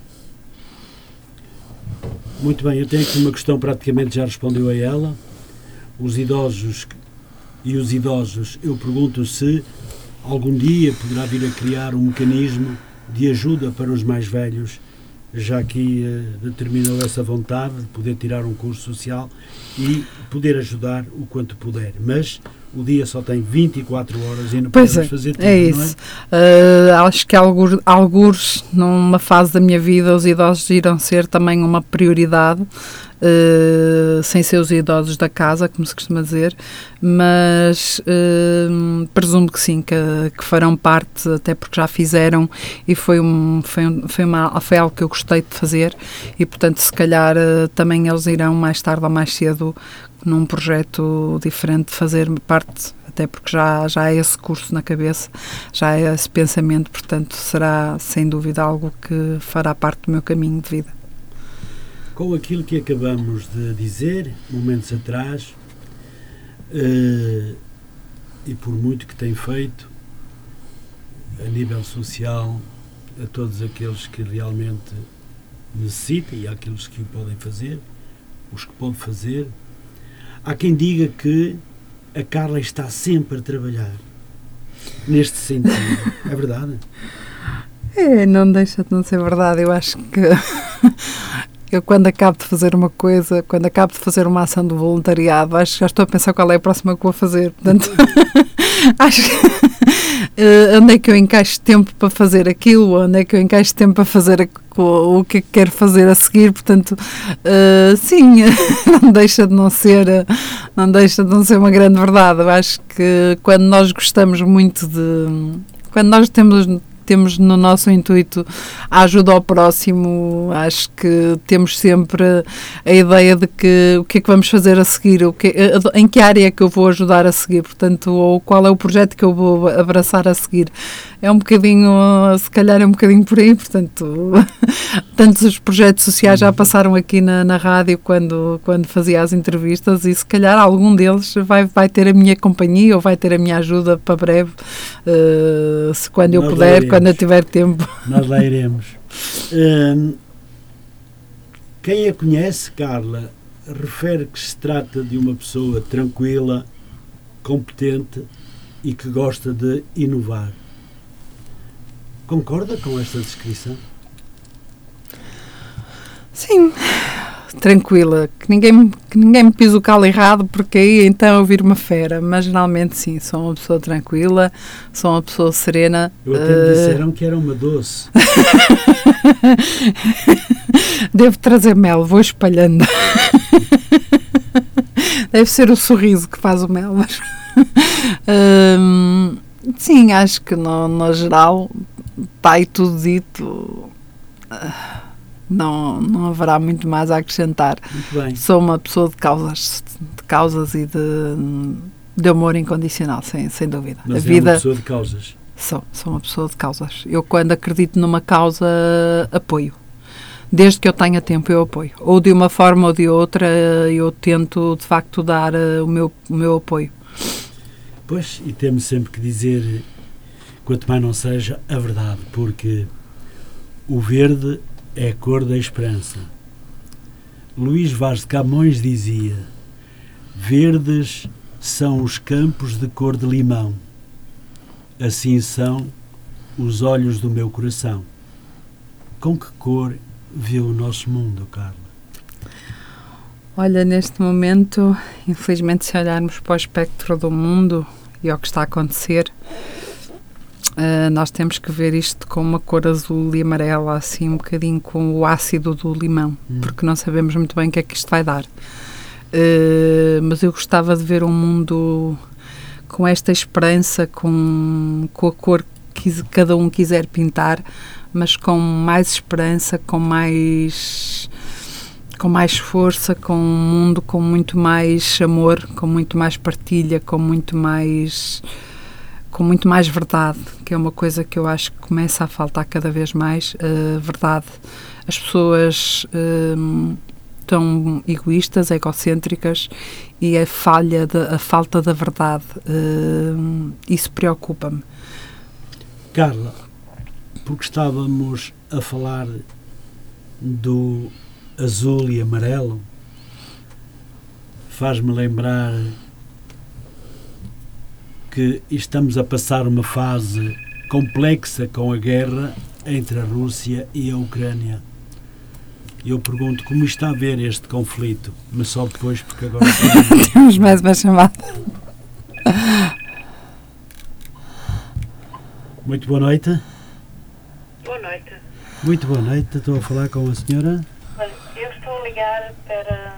Muito bem, eu tenho aqui uma questão, praticamente já respondeu a ela. Os idosos e os idosos, eu pergunto se algum dia poderá vir a criar um mecanismo de ajuda para os mais velhos já aqui uh, determinou essa vontade de poder tirar um curso social e poder ajudar o quanto puder. Mas o dia só tem 24 horas e não pois podemos é, fazer tudo, é isso. É? Uh, acho que alguns, alguns, numa fase da minha vida, os idosos irão ser também uma prioridade uh, sem ser os idosos da casa, como se costuma dizer, mas uh, presumo que sim, que, que, farão parte, até porque já fizeram e foi, um, foi, um, foi, uma, foi algo que eu gostei de fazer e, portanto, se calhar também eles irão mais tarde ou mais cedo num projeto diferente fazer parte até porque já, já é esse curso na cabeça, já é esse pensamento, portanto será sem dúvida algo que fará parte do meu caminho de vida. Com aquilo que acabamos de dizer momentos atrás, uh, e por muito que tem feito a nível social a todos aqueles que realmente necessitam e àqueles que o podem fazer, os que podem fazer, Há quem diga que a Carla está sempre a trabalhar neste sentido. É verdade? É, não deixa de não ser verdade. Eu acho que eu, quando acabo de fazer uma coisa, quando acabo de fazer uma ação de voluntariado, acho que já estou a pensar qual é a próxima que vou fazer. Portanto, acho que uh, onde é que eu encaixo tempo para fazer aquilo, onde é que eu encaixo tempo para fazer o, o que é que quero fazer a seguir. Portanto, uh, sim, não deixa de não ser, não deixa de não ser uma grande verdade. Eu acho que quando nós gostamos muito de quando nós temos temos no nosso intuito a ajuda ao próximo, acho que temos sempre a ideia de que o que é que vamos fazer a seguir, o que, em que área é que eu vou ajudar a seguir, portanto, ou qual é o projeto que eu vou abraçar a seguir. É um bocadinho, se calhar é um bocadinho por aí, portanto, tantos os projetos sociais já passaram aqui na, na rádio quando, quando fazia as entrevistas e se calhar algum deles vai, vai ter a minha companhia ou vai ter a minha ajuda para breve, uh, se quando eu puder, quando eu tiver tempo. Nós lá iremos. Um, quem a conhece, Carla, refere que se trata de uma pessoa tranquila, competente e que gosta de inovar. Concorda com esta descrição? Sim, tranquila, que ninguém, que ninguém me pisa o calo errado, porque aí então eu viro uma fera. Mas geralmente sim, sou uma pessoa tranquila, sou uma pessoa serena. Eu até me disseram que era uma doce. Devo trazer mel, vou espalhando. Deve ser o sorriso que faz o mel, mas. hum, sim, acho que no, no geral está aí tudo dito não, não haverá muito mais a acrescentar. Sou uma pessoa de causas, de causas e de, de amor incondicional, sem, sem dúvida. Mas a é vida, uma pessoa de causas? Sou, sou uma pessoa de causas. Eu, quando acredito numa causa, apoio. Desde que eu tenha tempo, eu apoio. Ou de uma forma ou de outra, eu tento, de facto, dar uh, o, meu, o meu apoio. Pois, e temos sempre que dizer, quanto mais não seja, a verdade, porque o verde é cor da esperança. Luís Vaz de Camões dizia: Verdes são os campos de cor de limão, assim são os olhos do meu coração. Com que cor vê o nosso mundo, Carla? Olha, neste momento, infelizmente, se olharmos para o espectro do mundo e ao que está a acontecer, Uh, nós temos que ver isto com uma cor azul e amarela, assim um bocadinho com o ácido do limão, hum. porque não sabemos muito bem o que é que isto vai dar. Uh, mas eu gostava de ver um mundo com esta esperança, com, com a cor que cada um quiser pintar, mas com mais esperança, com mais com mais força, com um mundo com muito mais amor, com muito mais partilha, com muito mais com muito mais verdade, que é uma coisa que eu acho que começa a faltar cada vez mais, uh, verdade. As pessoas uh, tão egoístas, egocêntricas e a falha, de, a falta da verdade, uh, isso preocupa-me. Carla, porque estávamos a falar do azul e amarelo, faz-me lembrar que estamos a passar uma fase complexa com a guerra entre a Rússia e a Ucrânia. Eu pergunto como está a ver este conflito, mas só depois, porque agora. Temos mais uma chamada. Muito boa noite. Boa noite. Muito boa noite. Estou a falar com a senhora. Eu estou a ligar para.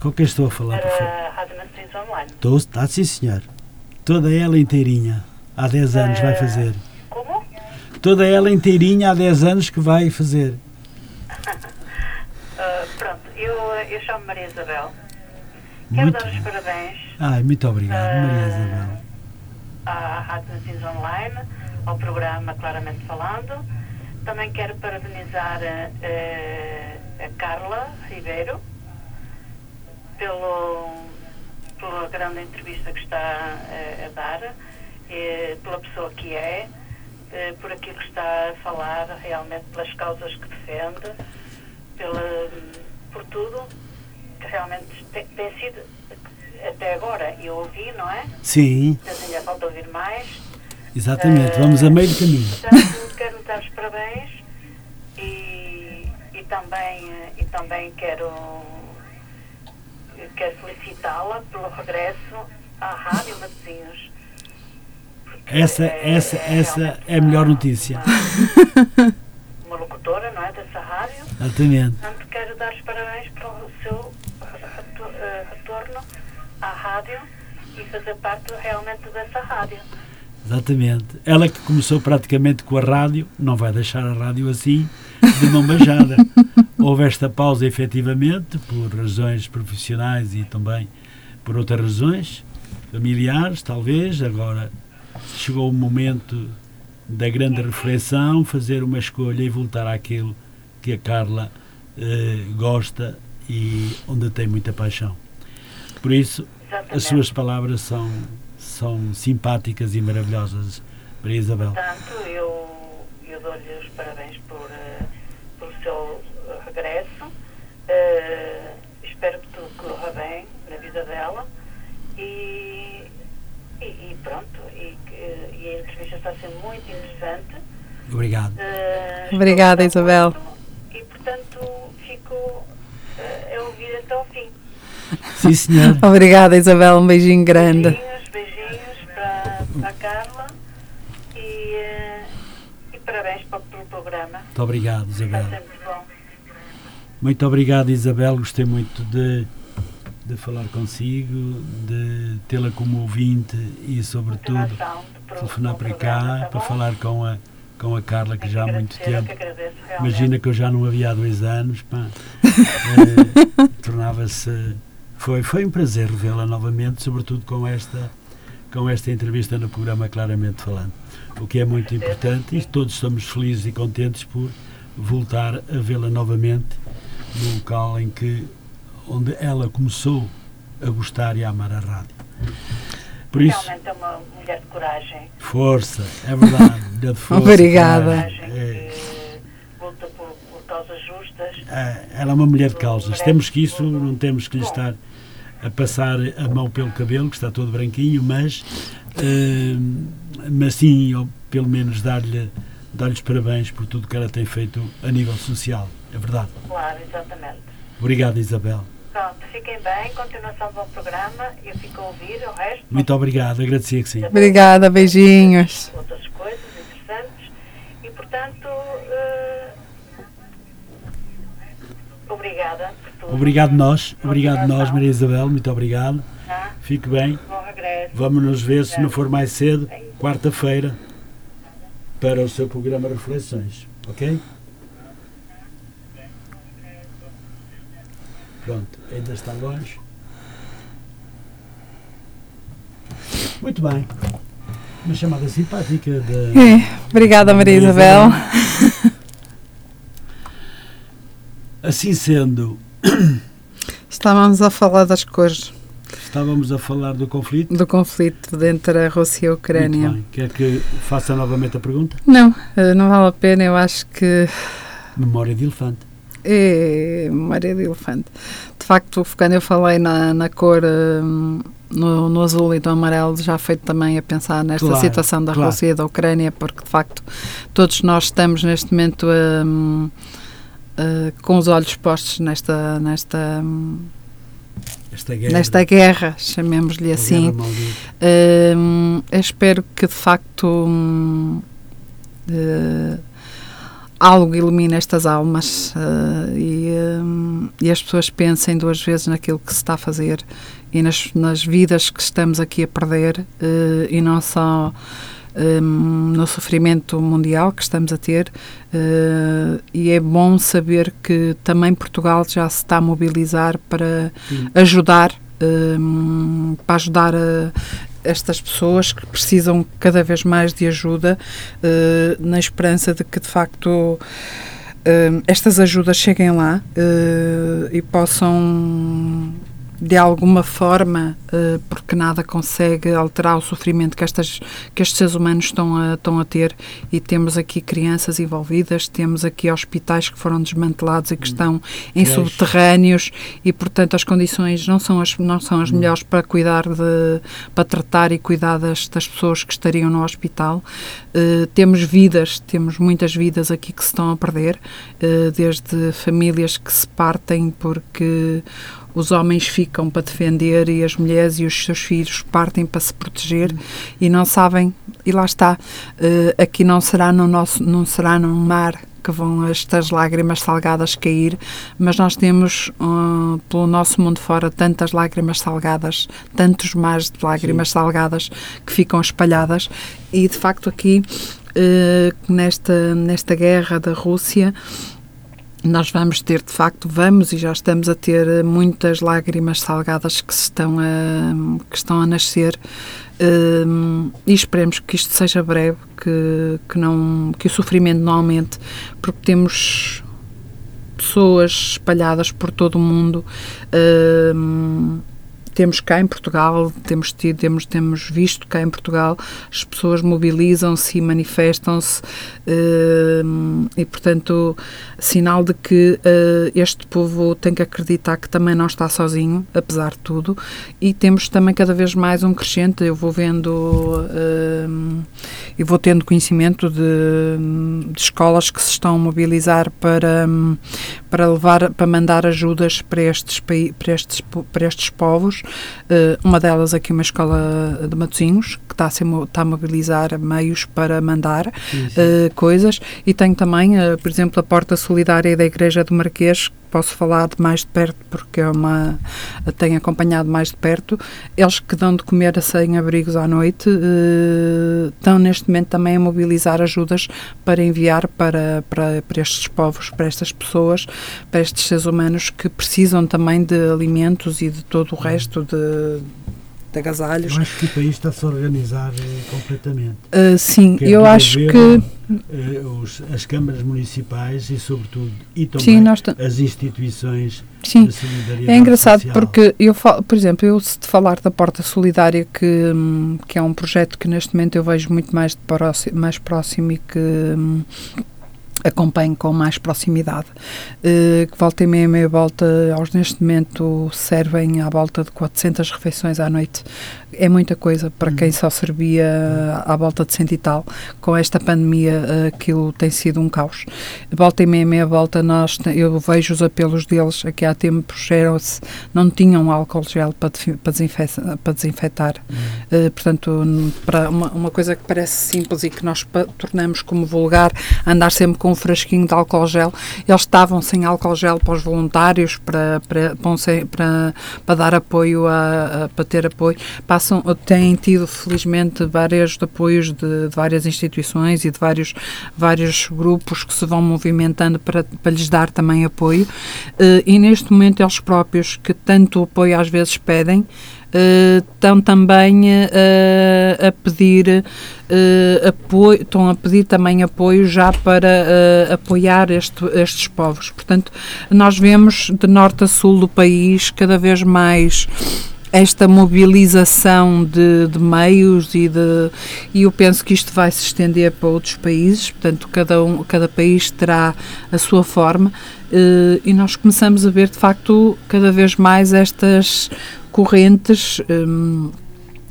Com quem estou a falar? Para a Rádio Nações Online. Estou, está sim, senhor. Toda ela inteirinha. Há 10 anos vai fazer. Como? Toda ela inteirinha há 10 anos que vai fazer. uh, pronto, eu, eu chamo Maria Isabel. Quero muito dar os parabéns. Ai, muito obrigado, uh, Maria Isabel. À Rádio Nações Online, ao programa Claramente Falando. Também quero parabenizar uh, a Carla Ribeiro pelo pela grande entrevista que está a, a dar, e, pela pessoa que é, eh, por aquilo que está a falar, realmente pelas causas que defende, pela, por tudo, que realmente tem, tem sido até agora eu ouvi, não é? Sim, Mas ainda falta ouvir mais. exatamente. Eh, Vamos a meio do caminho. Portanto, quero dar os parabéns e, e também, eh, e também quero, quero felicitá-la pelo regresso à Rádio Matosinhos. Essa, essa, essa é a melhor notícia. Uma, uma locutora, não é? Dessa rádio. Exatamente. Portanto, quero dar os parabéns pelo seu eh, retorno à rádio e fazer parte realmente dessa rádio. Exatamente. Ela que começou praticamente com a rádio, não vai deixar a rádio assim, de mão beijada. Houve esta pausa, efetivamente, por razões profissionais e também por outras razões, familiares, talvez. Agora chegou o momento da grande reflexão, fazer uma escolha e voltar àquilo que a Carla eh, gosta e onde tem muita paixão. Por isso, Exatamente. as suas palavras são, são simpáticas e maravilhosas para Isabel. Portanto, eu, eu dou-lhe os parabéns por, eh, pelo seu. Eh, espero que tudo corra bem na vida dela. E, e, e pronto, e, e a entrevista está a ser muito interessante. Obrigado. Estou Obrigada, Isabel. acordo E, portanto, fico eh, a ouvir até ao fim. Sim, senhor. Obrigada, Isabel. Um beijinho grande. Beijinhos, beijinhos para, para a Carla e, e parabéns pa- pelo programa. Muito obrigado, Está Isabel. Muito obrigado, Isabel. Gostei muito de, de falar consigo, de tê-la como ouvinte e, sobretudo, telefonar para cá tá para falar com a, com a Carla, que já há muito tempo. Imagina que eu já não havia há dois anos, pá. Eh, Tornava-se. Foi, foi um prazer revê-la novamente, sobretudo com esta, com esta entrevista no programa Claramente Falando. O que é muito importante e todos estamos felizes e contentes por voltar a vê-la novamente no local em que onde ela começou a gostar e a amar a rádio. Por isso, Realmente é uma mulher de coragem. força, é verdade. mulher de força, Obrigada. é. que luta por, por causas justas. É, ela é uma mulher de causas. Temos que isso, não temos que lhe estar a passar a mão pelo cabelo, que está todo branquinho, mas, eh, mas sim, ou pelo menos dar-lhe dar os parabéns por tudo que ela tem feito a nível social. É verdade. Claro, exatamente. Obrigado, Isabel. Pronto, fiquem bem, continuação do programa. Eu fico a ouvir o resto. Muito obrigado, agradecia que sim. Obrigada, beijinhos. outras coisas interessantes e portanto eh, obrigada por tudo. Obrigado nós, obrigado nós, Maria Isabel, muito obrigado. tá? Fique bem. Bom regresso. Vamos nos ver, se não for mais cedo, quarta-feira, para o seu programa Reflexões. Ok? Pronto, ainda está longe. Muito bem. Uma chamada simpática de. É, obrigada, Maria Isabel. Assim sendo, Estávamos a falar das cores estávamos a falar do conflito. do conflito entre a Rússia e a Muito Ucrânia. bem. Quer que faça novamente a pergunta? Não, eh, não vale a pena. Eu acho que Memória de elefante. É memória de elefante. De facto, quando eu falei na, na cor, hum, no, no azul e no amarelo, já foi também a pensar nesta Claro, situação da claro. Rússia e da Ucrânia, porque de facto todos nós estamos neste momento hum, eh, com os olhos postos nesta, nesta, hum, Esta guerra. nesta guerra, chamemos-lhe assim. guerra. Hum, espero que de facto hum, eh, algo ilumine estas almas eh, e, hum, e as pessoas pensem duas vezes naquilo que se está a fazer e nas, nas vidas que estamos aqui a perder eh, e não só no sofrimento mundial que estamos a ter eh, e é bom saber que também Portugal já se está a mobilizar para Sim. ajudar para ajudar a estas pessoas que precisam cada vez mais de ajuda eh, na esperança de que de facto eh, estas ajudas cheguem lá eh, e possam de alguma forma, uh, porque nada consegue alterar o sofrimento que, estas, que estes seres humanos estão a, estão a ter, e temos aqui crianças envolvidas, temos aqui hospitais que foram desmantelados e que estão em subterrâneos, e portanto as condições não são as, não são as melhores para cuidar de, para tratar e cuidar das, das pessoas que estariam no hospital. Uh, temos vidas, temos muitas vidas aqui que se estão a perder, uh, desde famílias que se partem porque os homens ficam para defender e as mulheres e os seus filhos partem para se proteger uhum. e não sabem e lá está uh, aqui não será no nosso não será no mar que vão estas lágrimas salgadas cair, mas nós temos uh, pelo nosso mundo fora tantas lágrimas salgadas, tantos mares de lágrimas Sim. salgadas que ficam espalhadas e de facto aqui uh, nesta nesta guerra da Rússia nós vamos ter, de facto, vamos e já estamos a ter eh, muitas lágrimas salgadas que estão a, que estão a nascer eh, e esperemos que isto seja breve, que, que, não, que o sofrimento não aumente, porque temos pessoas espalhadas por todo o mundo. Um, temos cá em Portugal, temos tido, temos, temos visto cá em Portugal, as pessoas mobilizam-se e manifestam-se uh, e, portanto, sinal de que uh, este povo tem que acreditar que também não está sozinho, apesar de tudo, e temos também cada vez mais um crescente, eu vou vendo uh, e vou tendo conhecimento de, de, escolas que se estão a mobilizar para, para levar, para mandar ajudas para estes, para estes, para estes povos Uh, uma delas aqui uma escola de Matosinhos, que está a, ser, está a mobilizar meios para mandar uh, coisas. E tenho também, uh, por exemplo, a Porta Solidária da Igreja do Marquês, posso falar de mais de perto porque é uma tenho acompanhado mais de perto. Eles que dão de comer a sem abrigos à noite uh, estão neste momento também a mobilizar ajudas para enviar para, para, para estes povos, para estas pessoas para estes seres humanos que precisam também de alimentos e de todo o resto de de agasalhos. Eu acho que o país está-se a organizar eh, completamente. Uh, sim, Quer eu acho que... Uh, os, as câmaras municipais e, sobretudo, e também sim, as instituições sim. de solidariedade É engraçado social. porque, eu falo, por exemplo, eu se te falar da Porta Solidária, que, que é um projeto que neste momento eu vejo muito mais, de próximo, mais próximo e que... Acompanho com mais proximidade. Uh, volta e meia, meia volta, aos neste momento servem à volta de 400 refeições à noite é muita coisa para quem só servia à volta de cento e tal. Com esta pandemia, aquilo tem sido um caos. Volta e meia, meia volta, nós, eu vejo os apelos deles, aqui há tempos eram-se, não tinham álcool gel para, para, desinfetar. Para desinfetar. Uh, portanto, para uma, uma, coisa que parece simples e que nós tornamos como vulgar, andar sempre com um frasquinho de álcool gel, eles estavam sem álcool gel para os voluntários, para, para, para, para dar apoio, a, a, para ter apoio, para passam, têm tido felizmente vários apoios de, de, várias instituições e de vários, vários grupos que se vão movimentando para, para lhes dar também apoio uh, e neste momento eles próprios que tanto apoio às vezes pedem Uh, estão também uh, a pedir uh, apoio, estão a pedir também apoio já para apoiar este, estes povos. Portanto, nós vemos de norte a sul do país cada vez mais esta mobilização de, de, meios e de e eu penso que isto vai se estender para outros países portanto cada um cada país terá a sua forma uh, e nós começamos a ver de facto cada vez mais estas correntes um,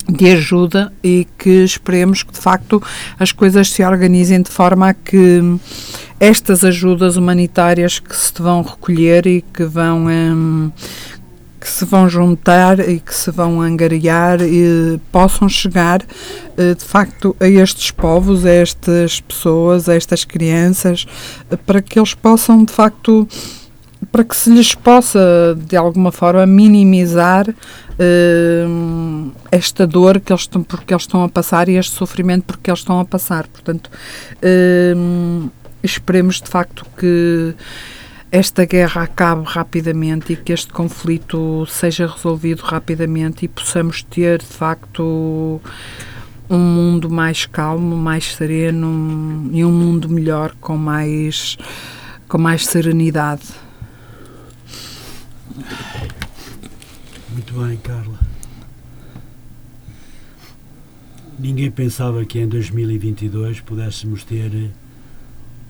de ajuda e que esperemos que de facto as coisas se organizem de forma a que estas ajudas humanitárias que se vão recolher e que vão um, que se vão juntar e que se vão angariar e possam chegar eh, de facto a estes povos, a estas pessoas, a estas crianças, eh, para que eles possam de facto para que se lhes possa de alguma forma minimizar uh, esta dor que eles estão porque eles estão a passar e este sofrimento porque eles estão a passar. Portanto uh, esperemos de facto que esta guerra acabe rapidamente e que este conflito seja resolvido rapidamente e possamos ter, de facto, um mundo mais calmo, mais sereno e um mundo melhor com mais, com mais serenidade. Muito bem, Carla. Ninguém pensava que em 2022 pudéssemos ter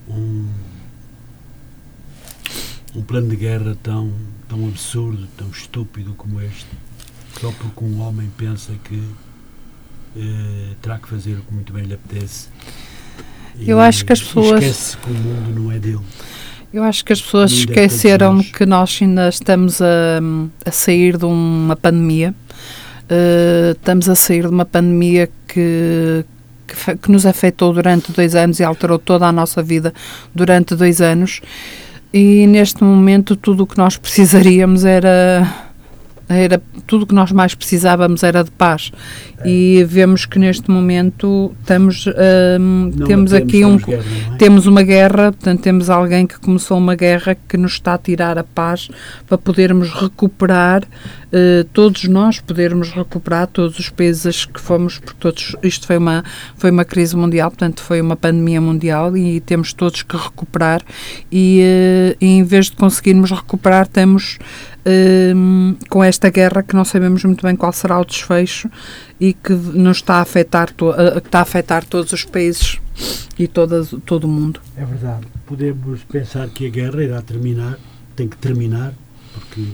um, um plano de guerra tão, tão absurdo, tão estúpido como este, só porque um homem pensa que eh, terá que fazer o que muito bem lhe apetece. Eu acho que as pessoas- Esquece que o mundo não é dele. Eu acho que as pessoas esqueceram que nós ainda estamos a, a sair de uma pandemia. Uh, estamos a sair de uma pandemia que, que, que nos afetou durante dois anos e alterou toda a nossa vida durante dois anos. E neste momento tudo o que nós precisaríamos era era tudo o que nós mais precisávamos era de paz e vemos que neste momento estamos hum, Não temos aqui um temos guerra, é? temos uma guerra, portanto, temos alguém que começou uma guerra que nos está a tirar a paz para podermos recuperar, eh, todos nós podermos recuperar todos os países que fomos, porque todos, isto foi uma, foi uma crise mundial, portanto, foi uma pandemia mundial e temos todos que recuperar e, e em vez de conseguirmos recuperar, temos eh, com esta guerra que não sabemos muito bem qual será o desfecho e que nos está a afetar, que está a afetar todos os países e todas, todo o mundo. É verdade. Podemos pensar que a guerra irá terminar, tem que terminar, porque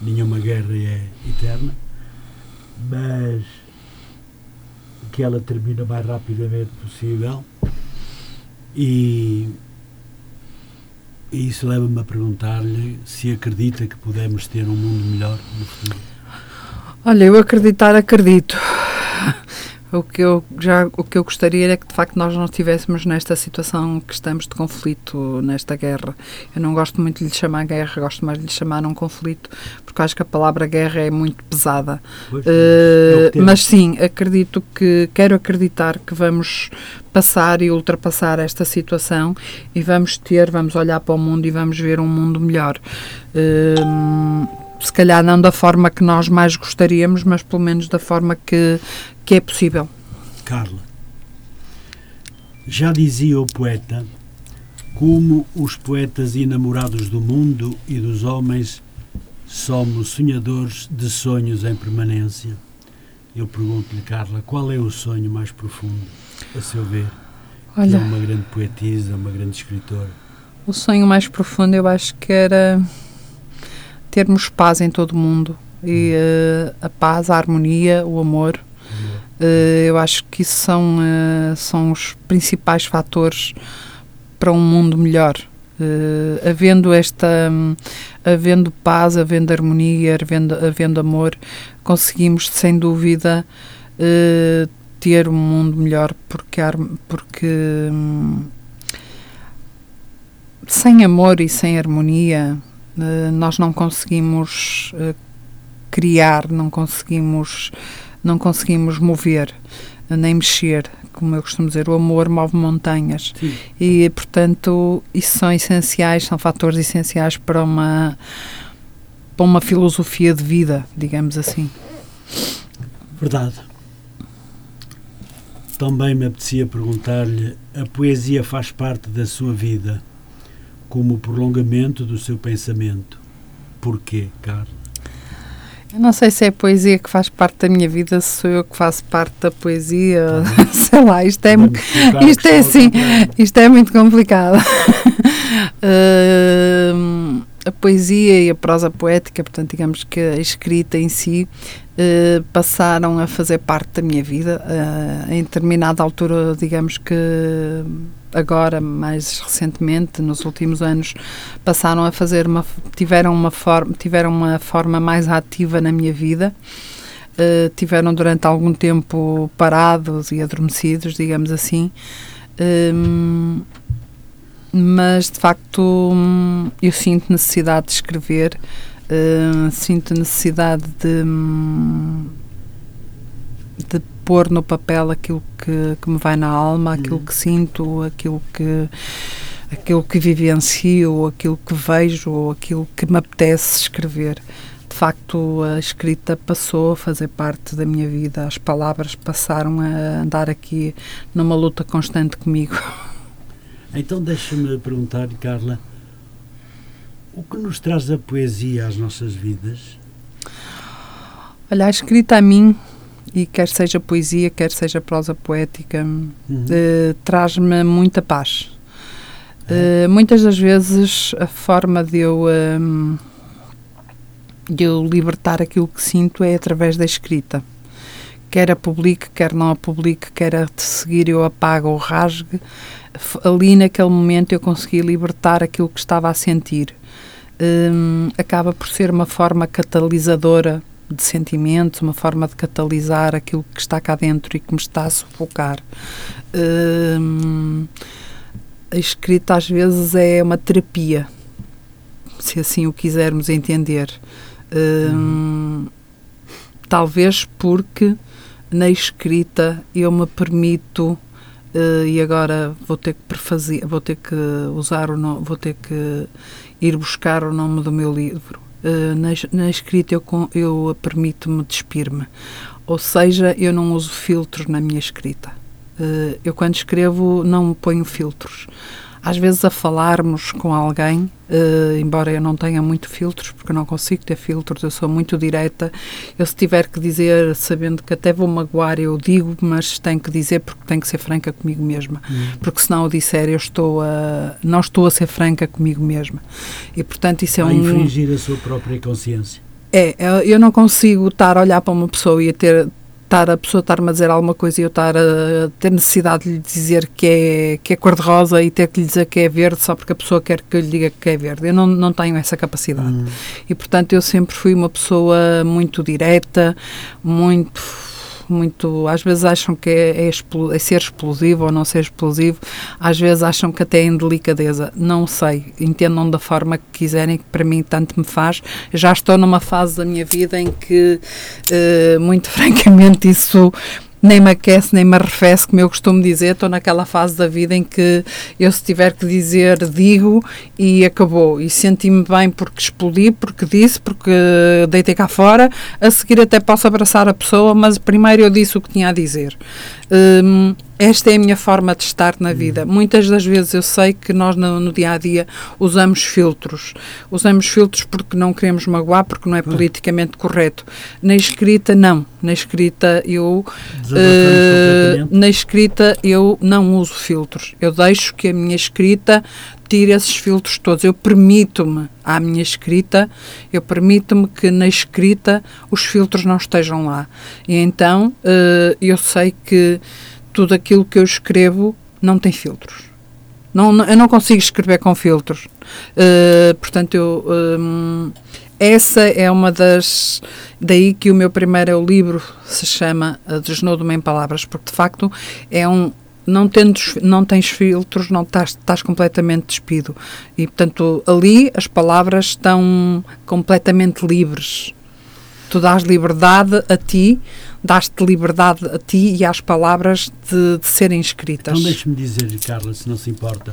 nenhuma guerra é eterna, mas que ela termina o mais rapidamente possível e, e isso leva-me a perguntar-lhe se acredita que podemos ter um mundo melhor no futuro. Olha, eu acreditar, acredito. O que, eu já, o que eu gostaria era que de facto nós não estivéssemos nesta situação que estamos de conflito, nesta guerra. Eu não gosto muito de lhe chamar guerra, gosto mais de lhe chamar um conflito, porque acho que a palavra guerra é muito pesada. Pois, Uh, é mas sim, acredito que, quero acreditar que vamos passar e ultrapassar esta situação e vamos ter, vamos olhar para o mundo e vamos ver um mundo melhor. Hum, se calhar não da forma que nós mais gostaríamos, mas pelo menos da forma que, que é possível. Carla, já dizia o poeta como os poetas enamorados do mundo e dos homens somos sonhadores de sonhos em permanência. Eu pergunto-lhe, Carla, qual é o sonho mais profundo, a seu ver? Que é Olha, uma grande poetisa, uma grande escritora. o sonho mais profundo eu acho que era termos paz em todo o mundo e eh, a paz, a harmonia, o amor. Eh, eu acho que isso são, eh, são os principais fatores para um mundo melhor. Eh, havendo esta, hum, havendo paz, havendo harmonia, havendo, havendo amor, conseguimos sem dúvida eh, ter um mundo melhor, porque, porque hum, sem amor e sem harmonia nós não conseguimos eh, criar, não conseguimos não conseguimos mover, eh, nem mexer, como eu costumo dizer, o amor move montanhas. Sim. E, portanto, isso são essenciais, são fatores essenciais para uma, para uma filosofia de vida, digamos assim. Verdade. Também me apetecia perguntar-lhe: a poesia faz parte da sua vida como o prolongamento do seu pensamento. Porquê, Carla? Eu não sei se é a poesia que faz parte da minha vida, se sou eu que faço parte da poesia, sei lá, isto é, isto é assim. Isto é muito complicado. Hum, a poesia e a prosa poética, portanto, digamos que a escrita em si, eh, passaram a fazer parte da minha vida. Eh, em determinada altura, digamos que agora, mais recentemente, nos últimos anos, passaram a fazer uma, tiveram uma forma, tiveram uma forma mais ativa na minha vida. Uh, tiveram durante algum tempo parados e adormecidos, digamos assim. Um, mas de facto eu sinto necessidade de escrever, uh, sinto necessidade de, de pôr no papel aquilo que, que me vai na alma, aquilo Uhum. que sinto, aquilo que aquilo que vivencio, aquilo que vejo, aquilo que me apetece escrever. De facto, a escrita passou a fazer parte da minha vida. As palavras passaram a andar aqui numa luta constante comigo. Então deixa-me perguntar-lhe, Carla, o que nos traz a poesia às nossas vidas? Olha, a escrita a mim, e quer seja poesia, quer seja prosa poética, Uhum. eh, traz-me muita paz. É. Eh, muitas das vezes a forma de eu, ehm, de eu libertar aquilo que sinto é através da escrita. Quer a publique, quer não a publique, quer a seguir eu apago ou rasgue, ali naquele momento eu consegui libertar aquilo que estava a sentir. Hum, acaba por ser uma forma catalisadora de sentimentos, uma forma de catalisar aquilo que está cá dentro e que me está a sufocar. Hum, a escrita às vezes é uma terapia, se assim o quisermos entender. Hum, Talvez porque na escrita eu me permito eh, e agora vou ter que prefazer, vou ter que usar o nome, vou ter que ir buscar o nome do meu livro. Eh, na, na escrita eu, eu permito-me despir-me, ou seja, eu não uso filtros na minha escrita. Eh, eu quando escrevo não ponho filtros. Às vezes a falarmos com alguém, eh, embora eu não tenha muito filtros, porque eu não consigo ter filtros, eu sou muito direta. Eu se tiver que dizer, sabendo que até vou magoar, eu digo, mas tenho que dizer porque tenho que ser franca comigo mesma. Porque se não o disser, eu estou a, não estou a ser franca comigo mesma. E portanto isso é a um... infringir a sua própria consciência. É, eu não consigo estar a olhar para uma pessoa e a ter estar a pessoa estar-me a dizer alguma coisa e eu estar a ter necessidade de lhe dizer que é, que é cor-de-rosa e ter que lhe dizer que é verde só porque a pessoa quer que eu lhe diga que é verde. Eu não, não tenho essa capacidade. Hum. E, portanto, eu sempre fui uma pessoa muito direta, muito. Muito, às vezes acham que é, é, é ser explosivo ou não ser explosivo, às vezes acham que até é indelicadeza. Não sei, entendam da forma que quiserem, que para mim tanto me faz. Eu já estou numa fase da minha vida em que, eh, muito francamente, isso nem me aquece, nem me arrefece, como eu costumo dizer, estou naquela fase da vida em que eu se tiver que dizer, digo e acabou. E senti-me bem porque explodi, porque disse, porque deitei cá fora, a seguir até posso abraçar a pessoa, mas primeiro eu disse o que tinha a dizer. Hum, esta é a minha forma de estar na vida. Muitas das vezes eu sei que nós no, no dia a dia usamos filtros. Usamos filtros porque não queremos magoar, porque não é politicamente correto. Na escrita, não. Na escrita eu completamente. na escrita eu não uso filtros. Eu deixo que a minha escrita esses filtros todos. Eu permito-me à minha escrita, eu permito-me que na escrita os filtros não estejam lá. E então eh, eu sei que tudo aquilo que eu escrevo não tem filtros. Não, eu não consigo escrever com filtros. Eh, portanto, eu, hum, essa é uma das. Daí que o meu primeiro livro se chama eh, Desnudo-me em Palavras, porque de facto é um. Não, tendo, não tens filtros, não estás, estás completamente despido. E portanto, ali as palavras estão completamente livres. Tu dás liberdade a ti, dás-te liberdade a ti e às palavras de, de serem escritas. Então deixe-me dizer, Carla, se não se importa.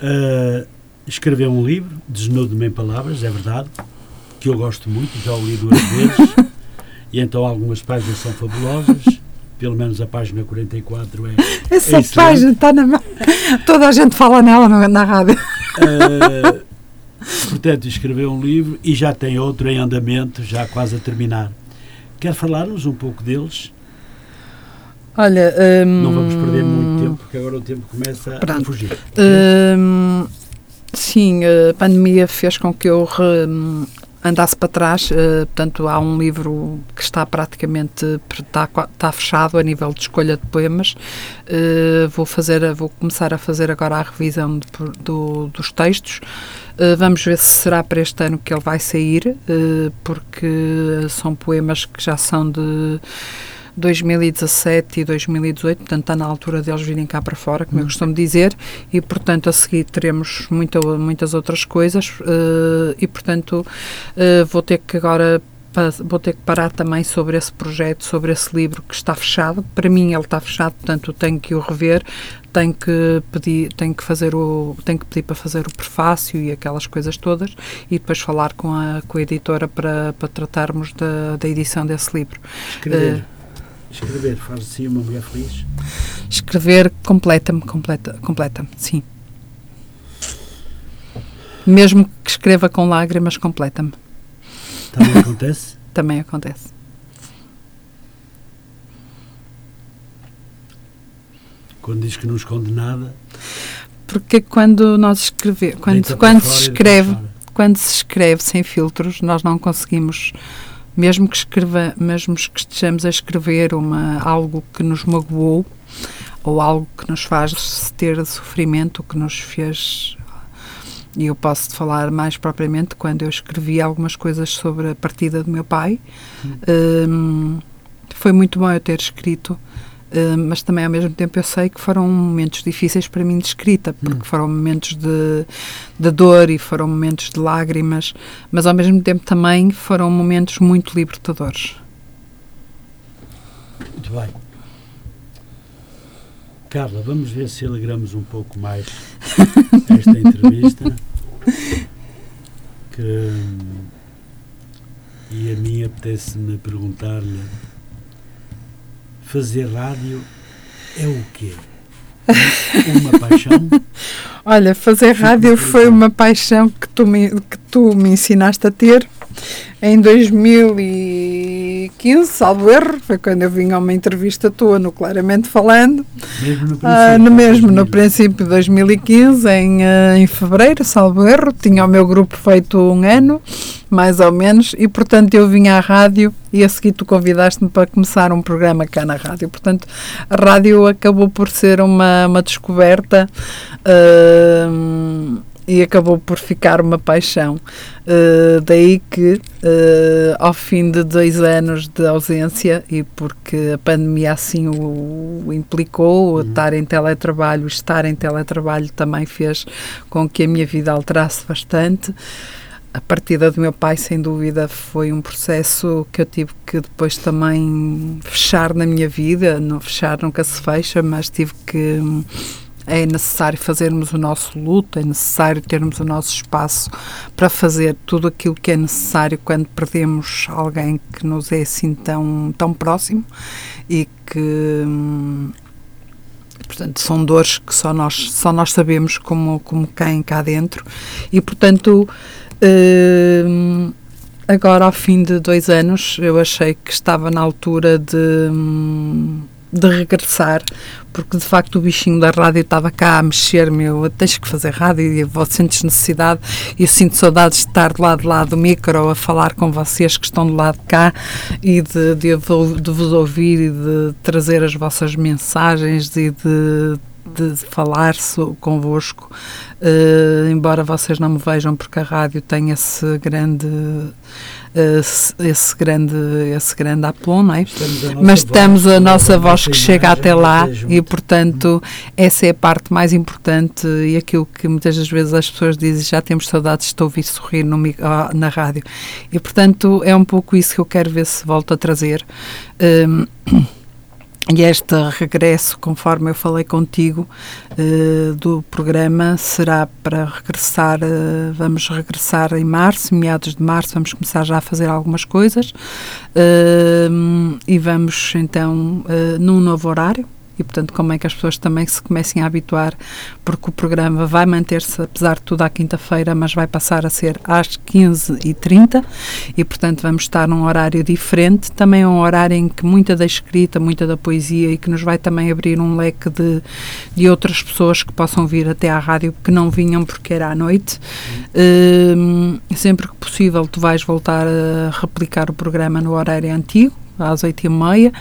Uh, escreveu um livro, Desnudo-me em Palavras, é verdade, que eu gosto muito, já o li duas vezes, e então algumas páginas são fabulosas, pelo menos a página 44 é. Essa é página está na mão. Toda a gente fala nela na, na rádio. Uh, portanto, escreveu um livro e já tem outro em andamento, já quase a terminar. Quer falar-nos um pouco deles? Olha, hum, Não vamos perder muito tempo, porque agora o tempo começa a Pronto. fugir. hum, sim, a pandemia fez com que eu hum, andasse para trás. eh, portanto, há um livro que está praticamente está, está fechado a nível de escolha de poemas. Eh, vou fazer, vou começar a fazer agora a revisão de do- dos textos. Eh, vamos ver se será para este ano que ele vai sair, porque são poemas que já são de 2017 e 2018, portanto está na altura deles virem cá para fora, como eu costumo dizer, e portanto a seguir teremos muita, muitas outras coisas eh, e portanto eh, vou ter que agora vou ter que parar também sobre esse projeto, sobre esse livro que está fechado. Para mim ele está fechado, portanto tenho que o rever, tenho que pedir, tenho que fazer o, tenho que pedir para fazer o prefácio e aquelas coisas todas e depois falar com a, com a editora para, para tratarmos da, da edição desse livro. Escrever. Escrever faz assim uma mulher feliz? Escrever completa-me, completa, completa-me, sim. Mesmo que escreva com lágrimas, completa-me. Também acontece? Também acontece. Quando diz que não esconde nada? Porque quando nós escrevemos, quando, quando, se escreve, quando se escreve sem filtros, nós não conseguimos mesmo que escreva, mesmo que estejamos a escrever uma algo que nos magoou ou algo que nos faz ter sofrimento, que nos fez e eu posso falar mais propriamente quando eu escrevi algumas coisas sobre a partida do meu pai. Hum. Um, foi muito bom eu ter escrito, um, mas também ao mesmo tempo eu sei que foram momentos difíceis para mim de escrita, porque hum. foram momentos de, de dor e foram momentos de lágrimas, mas ao mesmo tempo também foram momentos muito libertadores. Muito bem. Carla, vamos ver se alegramos um pouco mais esta entrevista. Que, e a mim apetece-me perguntar-lhe: fazer rádio é o quê? Uma paixão? Olha, fazer rádio foi uma paixão que tu me, que tu me ensinaste a ter em 2015, salvo erro, foi quando eu vim a uma entrevista tua no Claramente Falando. Mesmo no ah, princípio. no mesmo, no princípio de 2015, em, uh, em fevereiro, salvo erro. Tinha o meu grupo feito um ano, mais ou menos, e portanto eu vim à rádio e a seguir tu convidaste-me para começar um programa cá na rádio. Portanto, a rádio acabou por ser uma, uma descoberta. Uh, e acabou por ficar uma paixão. Uh, daí que, uh, ao fim de dois anos de ausência, e porque a pandemia assim o, o implicou, uhum. estar em teletrabalho, estar em teletrabalho também fez com que a minha vida alterasse bastante. A partida do meu pai, sem dúvida, foi um processo que eu tive que depois também fechar na minha vida. Não fechar nunca se fecha, mas tive que é necessário fazermos o nosso luto, é necessário termos o nosso espaço para fazer tudo aquilo que é necessário quando perdemos alguém que nos é assim tão, tão próximo e que. Hum, portanto, são dores que só nós, só nós sabemos como, como caem cá dentro e, portanto, hum, agora ao fim de dois anos eu achei que estava na altura de hum, de regressar, porque de facto o bichinho da rádio estava cá a mexer-me. Eu tens que fazer rádio e vou sentes necessidade. E eu sinto saudades de estar lado de lá do micro a falar com vocês que estão do lado de cá e de, de, de vos ouvir e de trazer as vossas mensagens e de de falar convosco, uh, embora vocês não me vejam, porque a rádio tem esse grande esse grande esse grande aplom, não é? Estamos Mas estamos a nossa voz que chega até lá e, portanto, essa é a parte mais importante e aquilo que muitas das vezes as pessoas dizem, já temos saudades de ouvir sorrir no, na rádio. E, portanto, é um pouco isso que eu quero ver se volto a trazer. Um, e este regresso, conforme eu falei contigo, uh, do programa será para regressar, uh, vamos regressar em março, meados de março, vamos começar já a fazer algumas coisas uh, e vamos então num novo horário, e, portanto, como é que as pessoas também se comecem a habituar, porque o programa vai manter-se, apesar de tudo, à quinta-feira, mas vai passar a ser às 15h30 e, portanto, vamos estar num horário diferente. Também é um horário em que muita da escrita, muita da poesia e que nos vai também abrir um leque de, de outras pessoas que possam vir até à rádio que não vinham porque era à noite. Uh, sempre que possível, tu vais voltar a replicar o programa no horário antigo às oito e meia,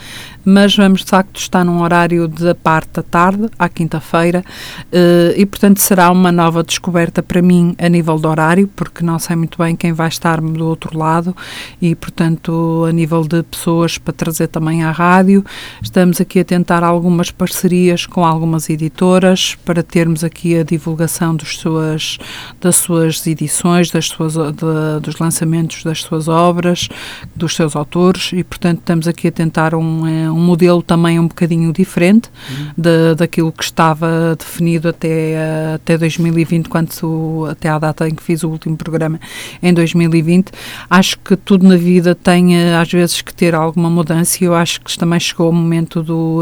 mas vamos de facto estar num horário da parte da tarde, à quinta-feira, eh, e portanto será uma nova descoberta para mim a nível de horário, porque não sei muito bem quem vai estar do outro lado, e portanto a nível de pessoas para trazer também à rádio, estamos aqui a tentar algumas parcerias com algumas editoras para termos aqui a divulgação dos suas, das suas edições, das suas, de, dos lançamentos das suas obras, dos seus autores, e portanto estamos aqui a tentar um, eh, um modelo também um bocadinho diferente uhum. de, daquilo que estava definido até, eh, até 2020, quando, até à data em que fiz o último programa, em 2020. Acho que tudo na vida tem eh, às vezes que ter alguma mudança e eu acho que também chegou o momento do,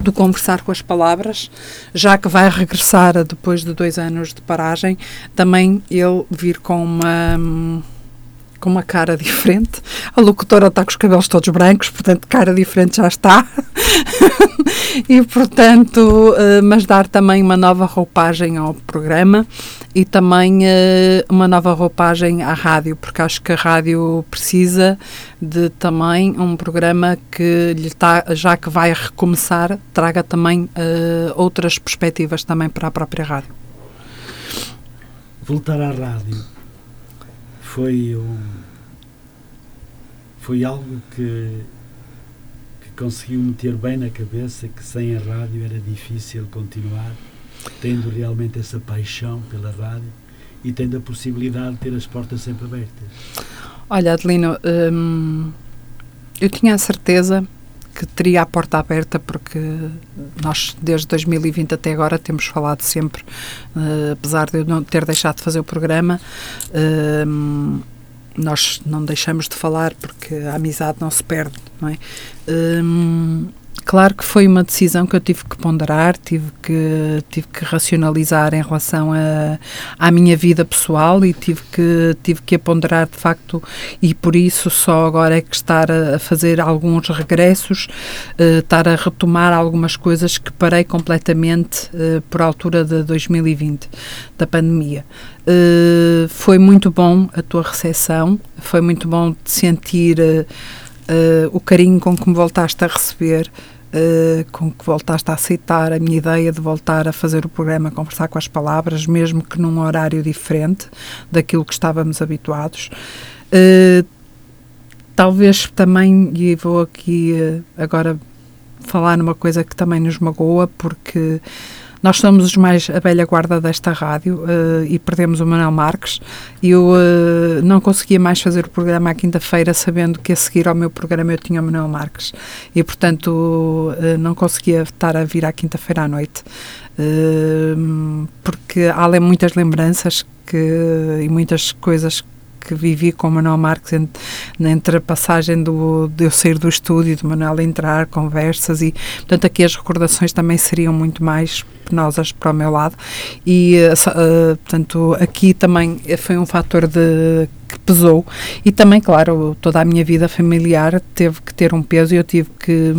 do conversar com as palavras, já que vai regressar depois de dois anos de paragem, também ele vir com uma com uma cara diferente. A locutora está com os cabelos todos brancos, portanto, cara diferente já está. e, portanto, uh, mas dar também uma nova roupagem ao programa e também uh, uma nova roupagem à rádio, porque acho que a rádio precisa de também um programa que lhe tá, já que vai recomeçar, traga também uh, outras perspectivas também para a própria rádio. Voltar à rádio foi um, foi algo que, que conseguiu meter bem na cabeça que sem a rádio era difícil continuar, tendo realmente essa paixão pela rádio e tendo a possibilidade de ter as portas sempre abertas. Olha, Adelino, hum, eu tinha a certeza que teria a porta aberta porque nós desde 2020 até agora temos falado sempre, uh, apesar de eu não ter deixado de fazer o programa, uh, nós não deixamos de falar porque a amizade não se perde, não é? Uh, Claro que foi uma decisão que eu tive que ponderar, tive que, tive que racionalizar em relação a, à minha vida pessoal e tive que, tive que a ponderar de facto, e por isso só agora é que estar a, fazer alguns regressos, uh, estar a retomar algumas coisas que parei completamente uh, por altura de 2020, da pandemia. Uh, foi muito bom a tua recepção, foi muito bom de sentir. Uh, o carinho com que me voltaste a receber, uh, com que voltaste a aceitar a minha ideia de voltar a fazer o programa, conversar com as palavras, mesmo que num horário diferente daquilo que estávamos habituados. Uh, talvez também, e vou aqui agora falar numa coisa que também nos magoa, porque nós somos os mais a velha guarda desta rádio uh, e perdemos o Manuel Marques. Eu uh, não conseguia mais fazer o programa à quinta-feira, sabendo que a seguir ao meu programa eu tinha o Manuel Marques. E, portanto, uh, não conseguia estar a vir à quinta-feira à noite. porque há muitas lembranças que, e muitas coisas que vivi com o Manuel Marques entre, entre a passagem do, de eu sair do estúdio, do Manuel entrar, conversas e, portanto, aqui as recordações também seriam muito mais penosas para o meu lado e, uh, portanto, aqui também foi um fator de que pesou e também, claro, toda a minha vida familiar teve que ter um peso e eu tive que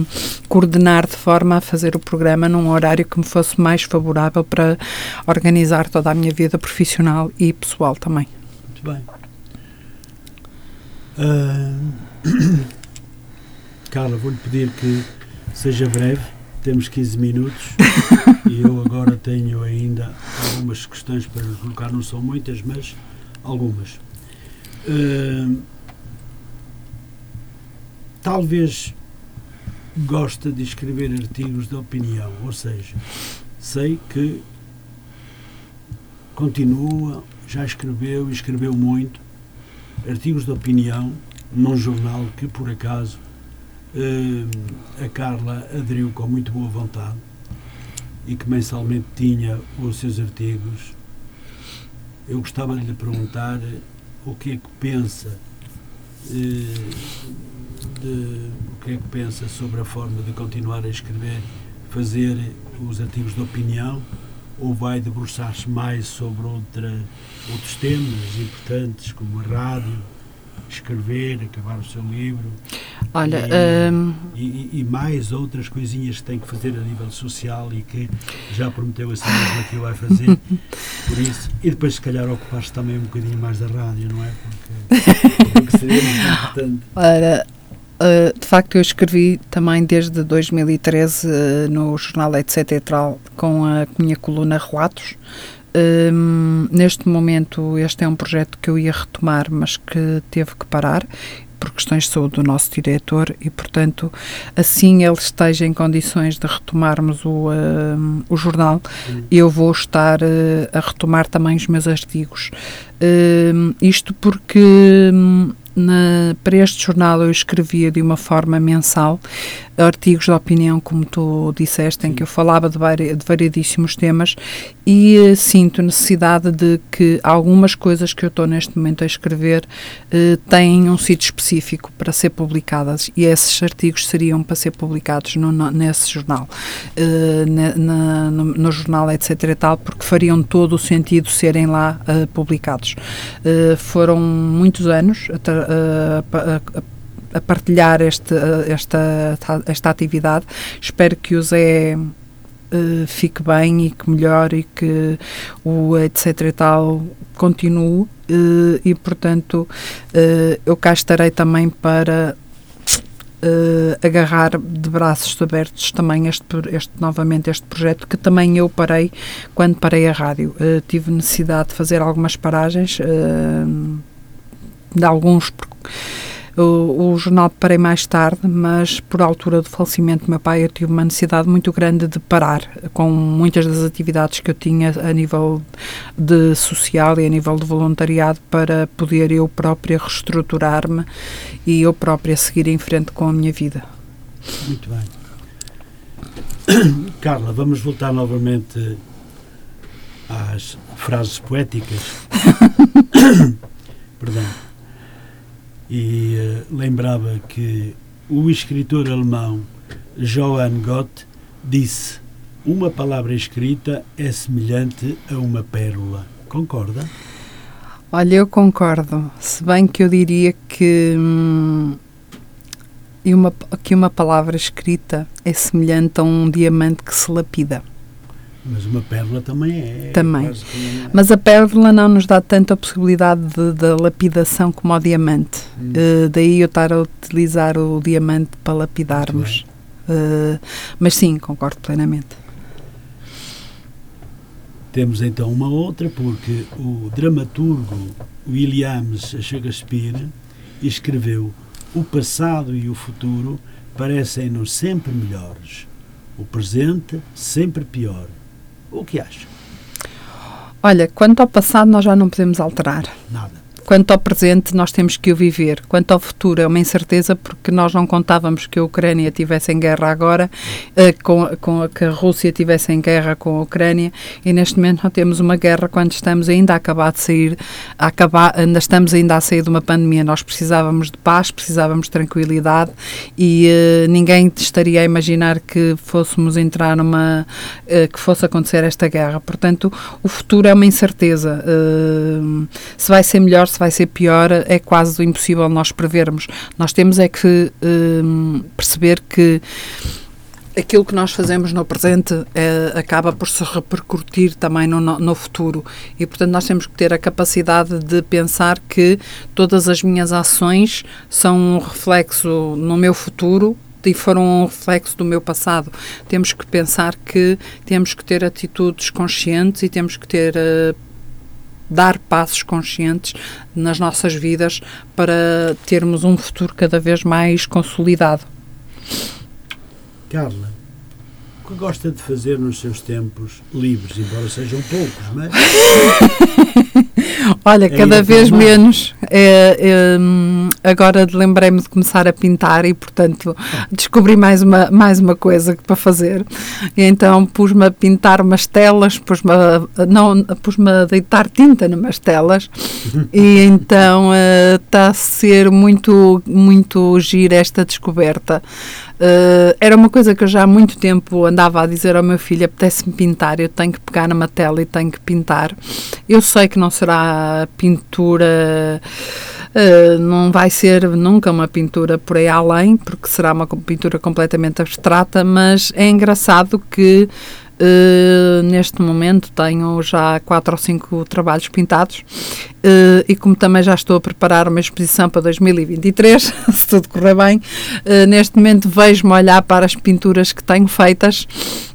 coordenar de forma a fazer o programa num horário que me fosse mais favorável para organizar toda a minha vida profissional e pessoal também. Muito bem. Uh, Carla, vou-lhe pedir que seja breve, temos 15 minutos e eu agora tenho ainda algumas questões para colocar, não são muitas, mas algumas. Uh, talvez gosta de escrever artigos de opinião, ou seja, sei que continua, já escreveu e escreveu muito, artigos de opinião num jornal que, por acaso, eh, a Carla aderiu com muito boa vontade e que mensalmente tinha os seus artigos. Eu gostava de lhe perguntar o que é que pensa eh, de, o que é que pensa sobre a forma de continuar a escrever, fazer os artigos de opinião ou vai debruçar-se mais sobre outra, outros temas importantes, como a rádio, escrever, acabar o seu livro? Olha, e, um... e, e, mais outras coisinhas que tem que fazer a nível social e que já prometeu a si mesmo que vai fazer. Por isso, e depois, se calhar, ocupar-se também um bocadinho mais da rádio, não é? Porque, porque seria muito importante. Ora, Uh, de facto, eu escrevi também desde 2013 uh, no jornal Etc. Etral com a minha coluna Relatos. Um, neste momento, este é um projeto que eu ia retomar, mas que teve que parar por questões de saúde do nosso diretor e, portanto, assim ele esteja em condições de retomarmos o, o jornal, eu vou estar uh, a retomar também os meus artigos. Uh, isto porque na, para este jornal eu escrevia de uma forma mensal artigos de opinião, como tu disseste, em que eu falava de, vari, de variedíssimos temas e uh, sinto necessidade de que algumas coisas que eu estou neste momento a escrever uh, têm um sítio específico para ser publicadas e esses artigos seriam para ser publicados no, no, nesse jornal, uh, na, no, no, jornal, etc. e tal, porque fariam todo o sentido serem lá publicados. foram muitos anos a, a, a a partilhar este, esta, esta atividade. Espero que o Zé uh, fique bem e que melhore e que o etc e tal continue uh, e portanto uh, eu cá estarei também para agarrar de braços abertos também este, este novamente este projeto que também eu parei quando parei a rádio tive necessidade de fazer algumas paragens de alguns o, o, jornal parei mais tarde, mas por altura do falecimento do meu pai eu tive uma necessidade muito grande de parar com muitas das atividades que eu tinha a nível de social e a nível de voluntariado para poder eu própria reestruturar-me e eu própria seguir em frente com a minha vida. Muito bem. Carla, vamos voltar novamente às frases poéticas. Perdão e uh, lembrava que o escritor alemão Johann Gott disse: Uma palavra escrita é semelhante a uma pérola. Concorda? Olha, eu concordo. Se bem que eu diria que, hum, uma, que uma palavra escrita é semelhante a um diamante que se lapida. Mas uma pérola também é. Também. É. Mas a pérola não nos dá tanta possibilidade de, lapidação como o diamante. Hum. Uh, daí eu estar a utilizar o diamante para lapidarmos. Uh, mas sim, concordo plenamente. Temos então uma outra, porque o dramaturgo Williams Shakespeare escreveu: O passado e o futuro parecem-nos sempre melhores, o presente sempre pior o que acha? Olha, quanto ao passado nós já não podemos alterar. Nada. Quanto ao presente, nós temos que o viver. Quanto ao futuro, é uma incerteza porque nós não contávamos que a Ucrânia estivesse em guerra agora, uh, com, com, que a Rússia estivesse em guerra com a Ucrânia, e neste momento não temos uma guerra quando estamos ainda a acabar de sair, a acabar, ainda estamos ainda a sair de uma pandemia. Nós precisávamos de paz, precisávamos de tranquilidade e uh, ninguém estaria a imaginar que fôssemos entrar numa. Uh, que fosse acontecer esta guerra. Portanto, o futuro é uma incerteza. se vai ser melhor, se vai ser pior, é quase impossível nós prevermos. Nós temos é que um, perceber que aquilo que nós fazemos no presente é, acaba por se repercutir também no, no, futuro e portanto nós temos que ter a capacidade de pensar que todas as minhas ações são um reflexo no meu futuro e foram um reflexo do meu passado. Temos que pensar que temos que ter atitudes conscientes e temos que ter uh, dar passos conscientes nas nossas vidas para termos um futuro cada vez mais consolidado. Carla, o que gosta de fazer nos seus tempos livres, embora sejam poucos, mas. Olha, é cada vez menos. É, é, agora lembrei-me de começar a pintar e, portanto, descobri mais uma, mais uma coisa para fazer. E então pus-me a pintar umas telas, pus-me a, não, pus-me a deitar tinta numas telas e então está uh, a ser muito, muito gira esta descoberta. Uh, era uma coisa que eu já há muito tempo andava a dizer ao meu filho: apetece-me pintar, eu tenho que pegar numa tela e tenho que pintar. Eu sei que não será pintura. Uh, não vai ser nunca uma pintura por aí além, porque será uma pintura completamente abstrata, mas é engraçado que Uh, neste momento tenho já quatro ou cinco trabalhos pintados uh, e como também já estou a preparar uma exposição para 2023, se tudo correr bem, uh, neste momento vejo-me olhar para as pinturas que tenho feitas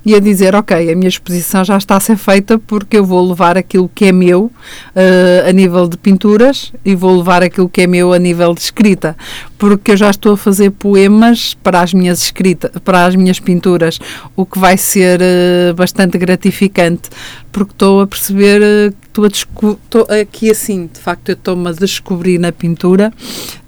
e a dizer, ok, a minha exposição já está a ser feita porque eu vou levar aquilo que é meu uh, a nível de pinturas e vou levar aquilo que é meu a nível de escrita, porque eu já estou a fazer poemas para as minhas escritas, para as minhas pinturas, o que vai ser uh, bastante gratificante, porque estou a perceber uh, estou, aqui assim, de facto eu estou-me a descobrir na pintura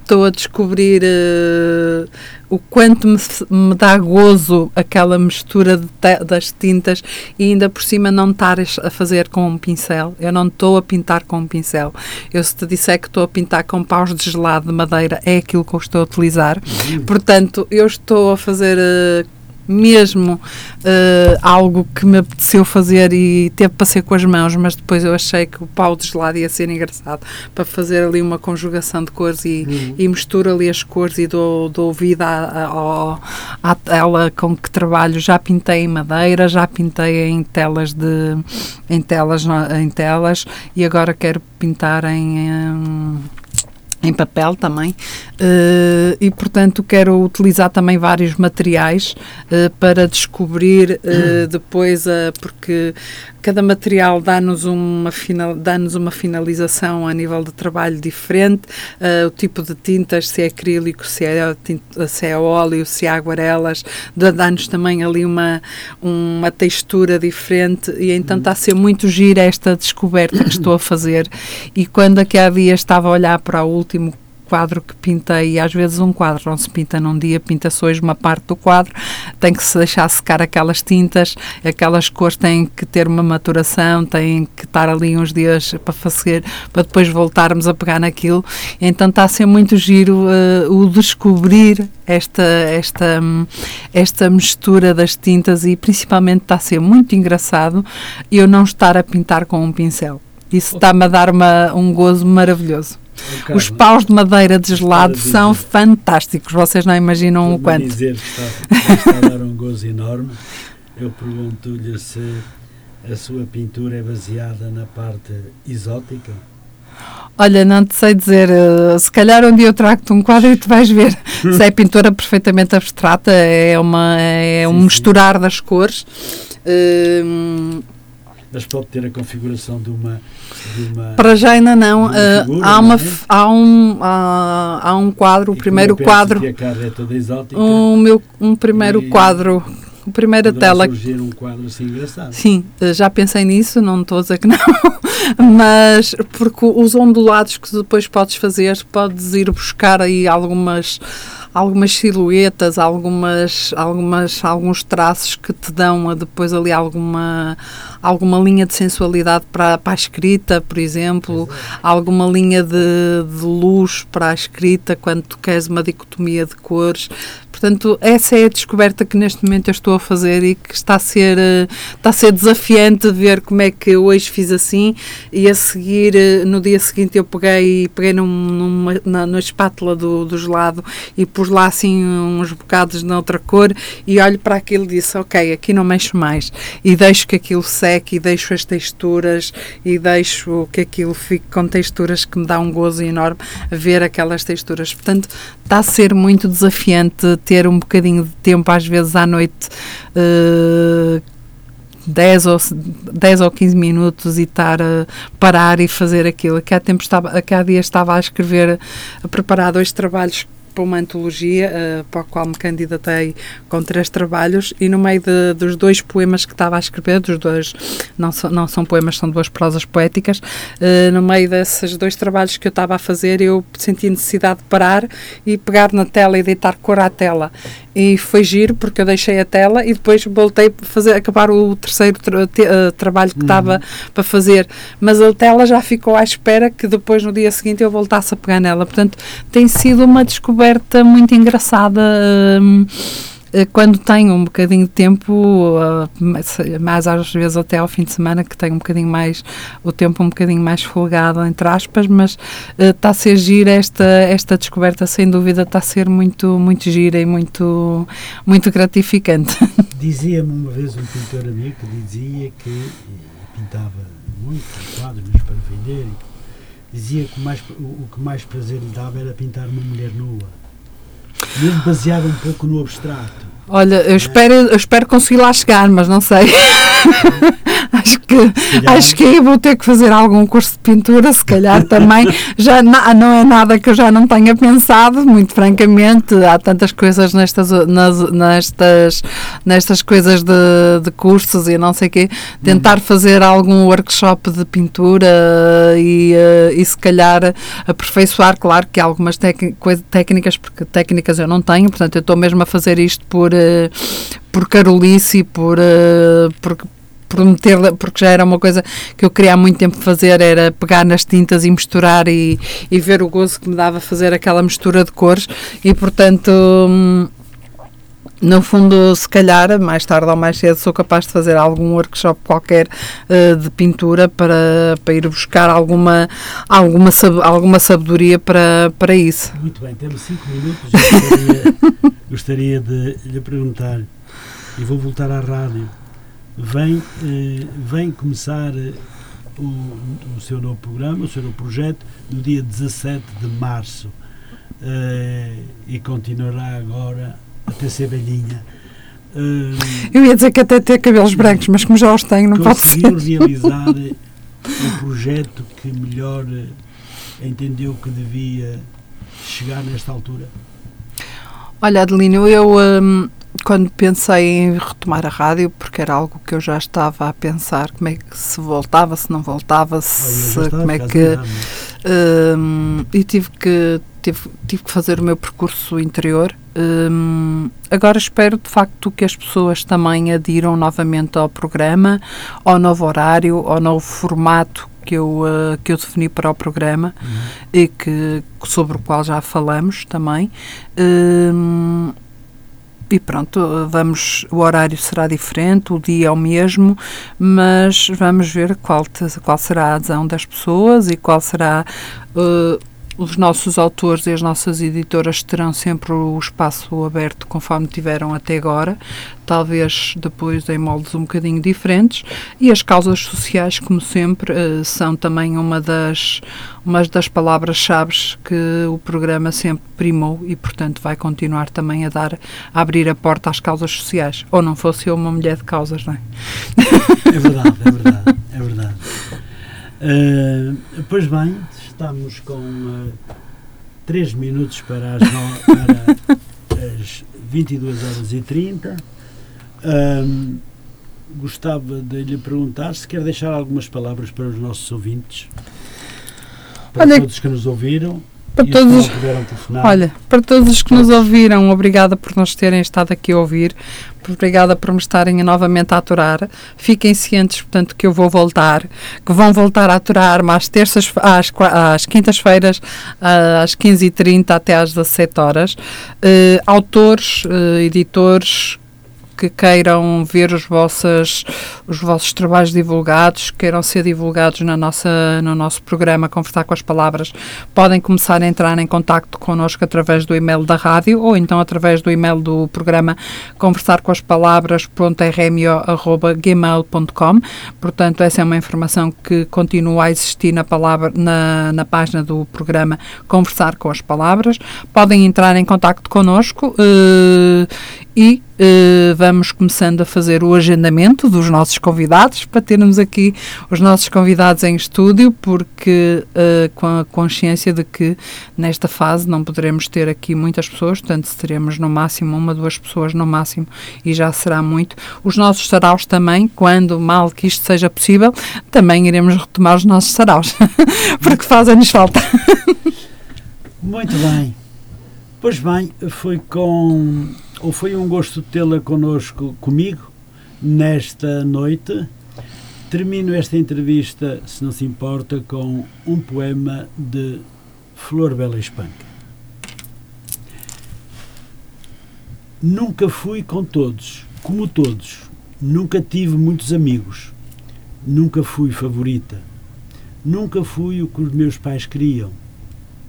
estou a descobrir uh, o quanto me, me, dá gozo aquela mistura das tintas e ainda por cima não estar a fazer com um pincel. Eu não estou a pintar com um pincel. Eu se te disser que estou a pintar com paus de gelado de madeira, é aquilo que eu estou a utilizar. Uhum. Portanto, eu estou a fazer uh, mesmo uh, algo que me apeteceu fazer e teve para ser com as mãos, mas depois eu achei que o pau de gelado ia ser engraçado para fazer ali uma conjugação de cores e, uhum. e misturo ali as cores e dou, dou vida à, à, tela com que trabalho. Já pintei em madeira, já pintei em telas de em telas, em telas e agora quero pintar em, em em papel também. Uh, e portanto quero utilizar também vários materiais uh, para descobrir uh, depois a porque cada material dá-nos uma, final, dá uma finalização a nível de trabalho diferente, o tipo de tintas, se é acrílico, se é, tinta, se é óleo, se é aguarelas, dá-nos também ali uma, uma textura diferente e então está a ser muito gira esta descoberta que estou a fazer. E quando aqui há dias estava a olhar para o último quadro que pintei, e às vezes um quadro não se pinta num dia, pinta-se hoje uma parte do quadro, tem que se deixar secar aquelas tintas, aquelas cores têm que ter uma maturação, têm que estar ali uns dias para fazer, para depois voltarmos a pegar naquilo. Então está a ser muito giro uh, o descobrir esta, esta, esta mistura das tintas e principalmente está a ser muito engraçado eu não estar a pintar com um pincel. Isso está-me a dar uma, um gozo maravilhoso. Os paus de madeira de gelado são fantásticos, vocês não imaginam o quanto. dizer que está, está a dar um gozo enorme. Eu pergunto-lhe se a sua pintura é baseada na parte exótica. Olha, não te sei dizer, uh, se calhar um dia eu trago-te um quadro e tu vais ver se é pintura perfeitamente abstrata, é, uma, é sim, um sim. misturar das cores. Uh, mas pode ter a configuração de uma. De uma Para já ainda não. Uh, figura, há, uma, não é? há, um, há, há um quadro, o primeiro quadro. É toda exótica, um, meu, um primeiro quadro a primeira tela. surgir um quadro assim engraçado. Sim, eh, já pensei nisso, não estou a dizer que não, mas porque os ondulados que depois podes fazer, podes ir buscar aí algumas algumas silhuetas, algumas, algumas, alguns traços que te dão depois ali alguma, alguma linha de sensualidade para, para a escrita, por exemplo, alguma linha de, de luz para a escrita quando tu queres uma dicotomia de cores. Portanto, essa é a descoberta que neste momento eu estou a fazer e que está a ser, eh, está a ser desafiante ver como é que hoje fiz assim. E a seguir, eh, no dia seguinte eu peguei, peguei num, numa, na, na espátula do, do gelado e pus lá assim uns bocados de outra cor e olho para aquilo e disse, ok, aqui não mexo mais. E deixo que aquilo e deixo as texturas e deixo que aquilo fique com texturas que me dá um gozo enorme ver aquelas texturas. Portanto, está a ser muito desafiante ter um bocadinho de tempo, às vezes à noite, uh, 10 ou, 10 ou 15 minutos e estar a parar e fazer aquilo. Que há, tempo estava, que há dias estava a escrever, a preparar dois trabalhos para uma antologia uh, para a qual me candidatei com três trabalhos e no meio de, dos dois poemas que estava a escrever, dos dois, não, so, não são poemas, são duas prosas poéticas, uh, no meio desses dois trabalhos que eu estava a fazer, eu senti necessidade de parar e pegar na tela e deitar cor à tela. E foi giro porque eu deixei a tela e depois voltei a fazer, acabar o terceiro tra te, uh, trabalho que estava uhum. para fazer. Mas a tela já ficou à espera que depois no dia seguinte eu voltasse a pegar nela. Portanto, tem sido uma descoberta descoberta muito engraçada. Hum, eh, quando tenho um bocadinho de tempo, eh, mais às vezes até ao fim de semana, que tenho um bocadinho mais, o tempo um bocadinho mais folgado, entre aspas, mas está eh, a ser gira esta, esta descoberta, sem dúvida, está a ser muito, muito gira e muito, muito gratificante. Dizia-me uma vez um pintor amigo que dizia que pintava muito quadros para vender, dizia que o, mais, o que mais prazer lhe dava era pintar uma mulher nua mesmo baseado um pouco no abstrato. Olha, eu espero, eu espero conseguir lá chegar, mas não sei. Acho que que acho que vou ter que fazer algum curso de pintura, se calhar também. já não, não é nada que eu já não tenha pensado, muito francamente. Há tantas coisas nestas, nas, nestas, nestas coisas de, de cursos e não sei o quê. Tentar fazer algum workshop de pintura e, eh, e se calhar aperfeiçoar, claro que há algumas técnicas, porque técnicas eu não tenho, portanto eu estou mesmo a fazer isto por, por carolice e por, eh, por, por meter, porque já era uma coisa que eu queria há muito tempo fazer, era pegar nas tintas e misturar e, e ver o gozo que me dava fazer aquela mistura de cores. E portanto hum, no fundo, se calhar, mais tarde ou mais cedo, sou capaz de fazer algum workshop qualquer uh, de pintura para, para ir buscar alguma, alguma, sab alguma sabedoria para, para isso. Muito bem, temos cinco minutos. Gostaria, gostaria de lhe perguntar, e vou voltar à rádio, vem, uh, vem começar uh, o, o seu novo programa, o seu novo projeto, no dia 17 de março. e continuará agora até ser velhinha. Uh, Eu ia dizer que até ter cabelos brancos, mas como já os tenho, não pode ser. Conseguiu realizar o projeto que melhor eh, entendeu que devia chegar nesta altura? Olha, Adelino, eu um, quando pensei em retomar a rádio, porque era algo que eu já estava a pensar, como é que se voltava, se não voltava, se, ah, como é que. Um, e tive que, tive, tive que fazer o meu percurso interior Hum, agora espero de facto que as pessoas também adiram novamente ao programa, ao novo horário, ao novo formato que eu, uh, que eu defini para o programa uhum. e que, sobre o qual já falamos também. Hum, e pronto, vamos, o horário será diferente, o dia é o mesmo, mas vamos ver qual, qual será a adesão das pessoas e qual será uh, os nossos autores e as nossas editoras terão sempre o espaço aberto conforme tiveram até agora, talvez depois em moldes um bocadinho diferentes, e as causas sociais, como sempre, eh, são também uma das, uma das palavras-chave que o programa sempre primou e, portanto, vai continuar também a dar, a abrir a porta às causas sociais. Ou não fosse eu uma mulher de causas, não é? É verdade, é verdade, é verdade. Uh, pois bem, estamos com uh, eh, 3 minutos para as, no, para as 22 horas e 30. Um, gostava de lhe perguntar se quer deixar algumas palavras para os nossos ouvintes, para Olha, todos que nos ouviram para todos os, olha, para todos os que nos ouviram, obrigada por nos terem estado aqui a ouvir, obrigada por me estarem novamente a aturar. Fiquem cientes, portanto, que eu vou voltar, que vão voltar a aturar-me às terças, às, às quintas-feiras, às 15h30 até às 17 horas. Uh, autores, uh, editores, que queiram ver os, vossas, os vossos trabalhos divulgados, queiram ser divulgados na nossa, no nosso programa Conversar com as Palavras, podem começar a entrar em contato connosco através do e-mail da rádio ou então através do e-mail do programa conversar com as palavras.rmo.gmail.com Portanto, essa é uma informação que continua a existir na, palavra, na, na página do programa Conversar com as Palavras. Podem entrar em contato connosco uh, e uh, vamos começando a fazer o agendamento dos nossos convidados para termos aqui os nossos convidados em estúdio, porque uh, com a consciência de que nesta fase não poderemos ter aqui muitas pessoas, portanto teremos no máximo uma, duas pessoas no máximo e já será muito. Os nossos saraus também, quando mal que isto seja possível, também iremos retomar os nossos saraus, porque fazem-nos falta. Muito bem. Pois bem, foi com ou foi um gosto tê-la connosco, comigo, nesta noite. Termino esta entrevista, se não se importa, com um poema de Flor Bela Espanca. Nunca fui com todos, como todos. Nunca tive muitos amigos. Nunca fui favorita. Nunca fui o que os meus pais queriam.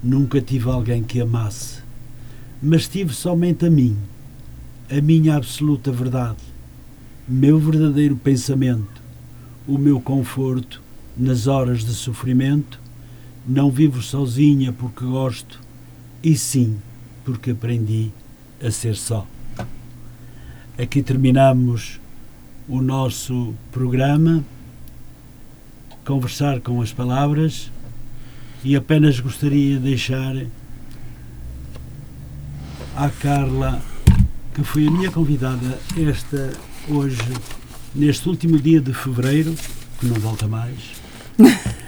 Nunca tive alguém que amasse. Mas tive somente a mim a minha absoluta verdade, meu verdadeiro pensamento, o meu conforto nas horas de sofrimento. Não vivo sozinha porque gosto, e sim porque aprendi a ser só. Aqui terminamos o nosso programa conversar com as palavras e apenas gostaria de deixar à Carla, que foi a minha convidada esta hoje, neste último dia de fevereiro, que não volta mais.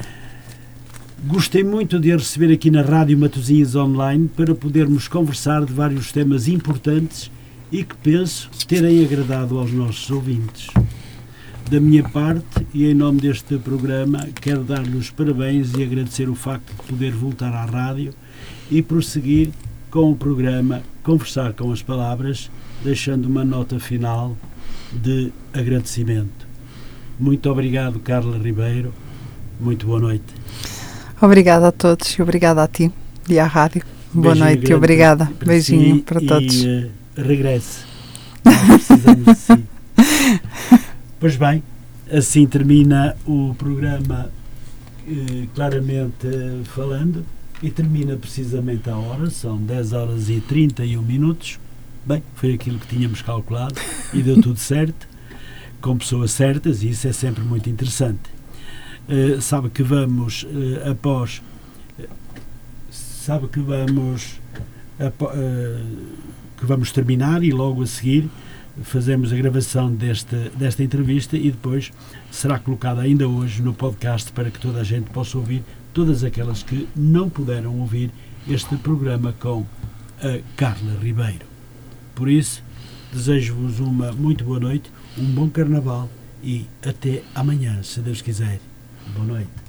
Gostei muito de a receber aqui na Rádio Matosinhos Online para podermos conversar de vários temas importantes e que penso terem agradado aos nossos ouvintes. Da minha parte e em nome deste programa, quero dar-lhe os parabéns e agradecer o facto de poder voltar à rádio e prosseguir com o programa Conversar com as Palavras, deixando uma nota final de agradecimento. Muito obrigado, Carla Ribeiro. Muito boa noite. Obrigada a todos e obrigada a ti e à rádio. Boa Beijinho noite e obrigada. para Beijinho si para todos. E eh, regresse. Nós precisamos de si. Pois bem, assim termina o programa eh, Claramente Falando e termina precisamente a hora, são 10 horas e 31 minutos. Bem, foi aquilo que tínhamos calculado e deu tudo certo, com pessoas certas, e isso é sempre muito interessante. Eh, sabe que vamos eh, após. eh, sabe que vamos. que vamos terminar e logo a seguir fazemos a gravação desta, desta entrevista e depois será colocada ainda hoje no podcast para que toda a gente possa ouvir, todas aquelas que não puderam ouvir este programa com a Carla Ribeiro. Por isso, desejo-vos uma muito boa noite, um bom carnaval e até amanhã, se Deus quiser. Boa noite.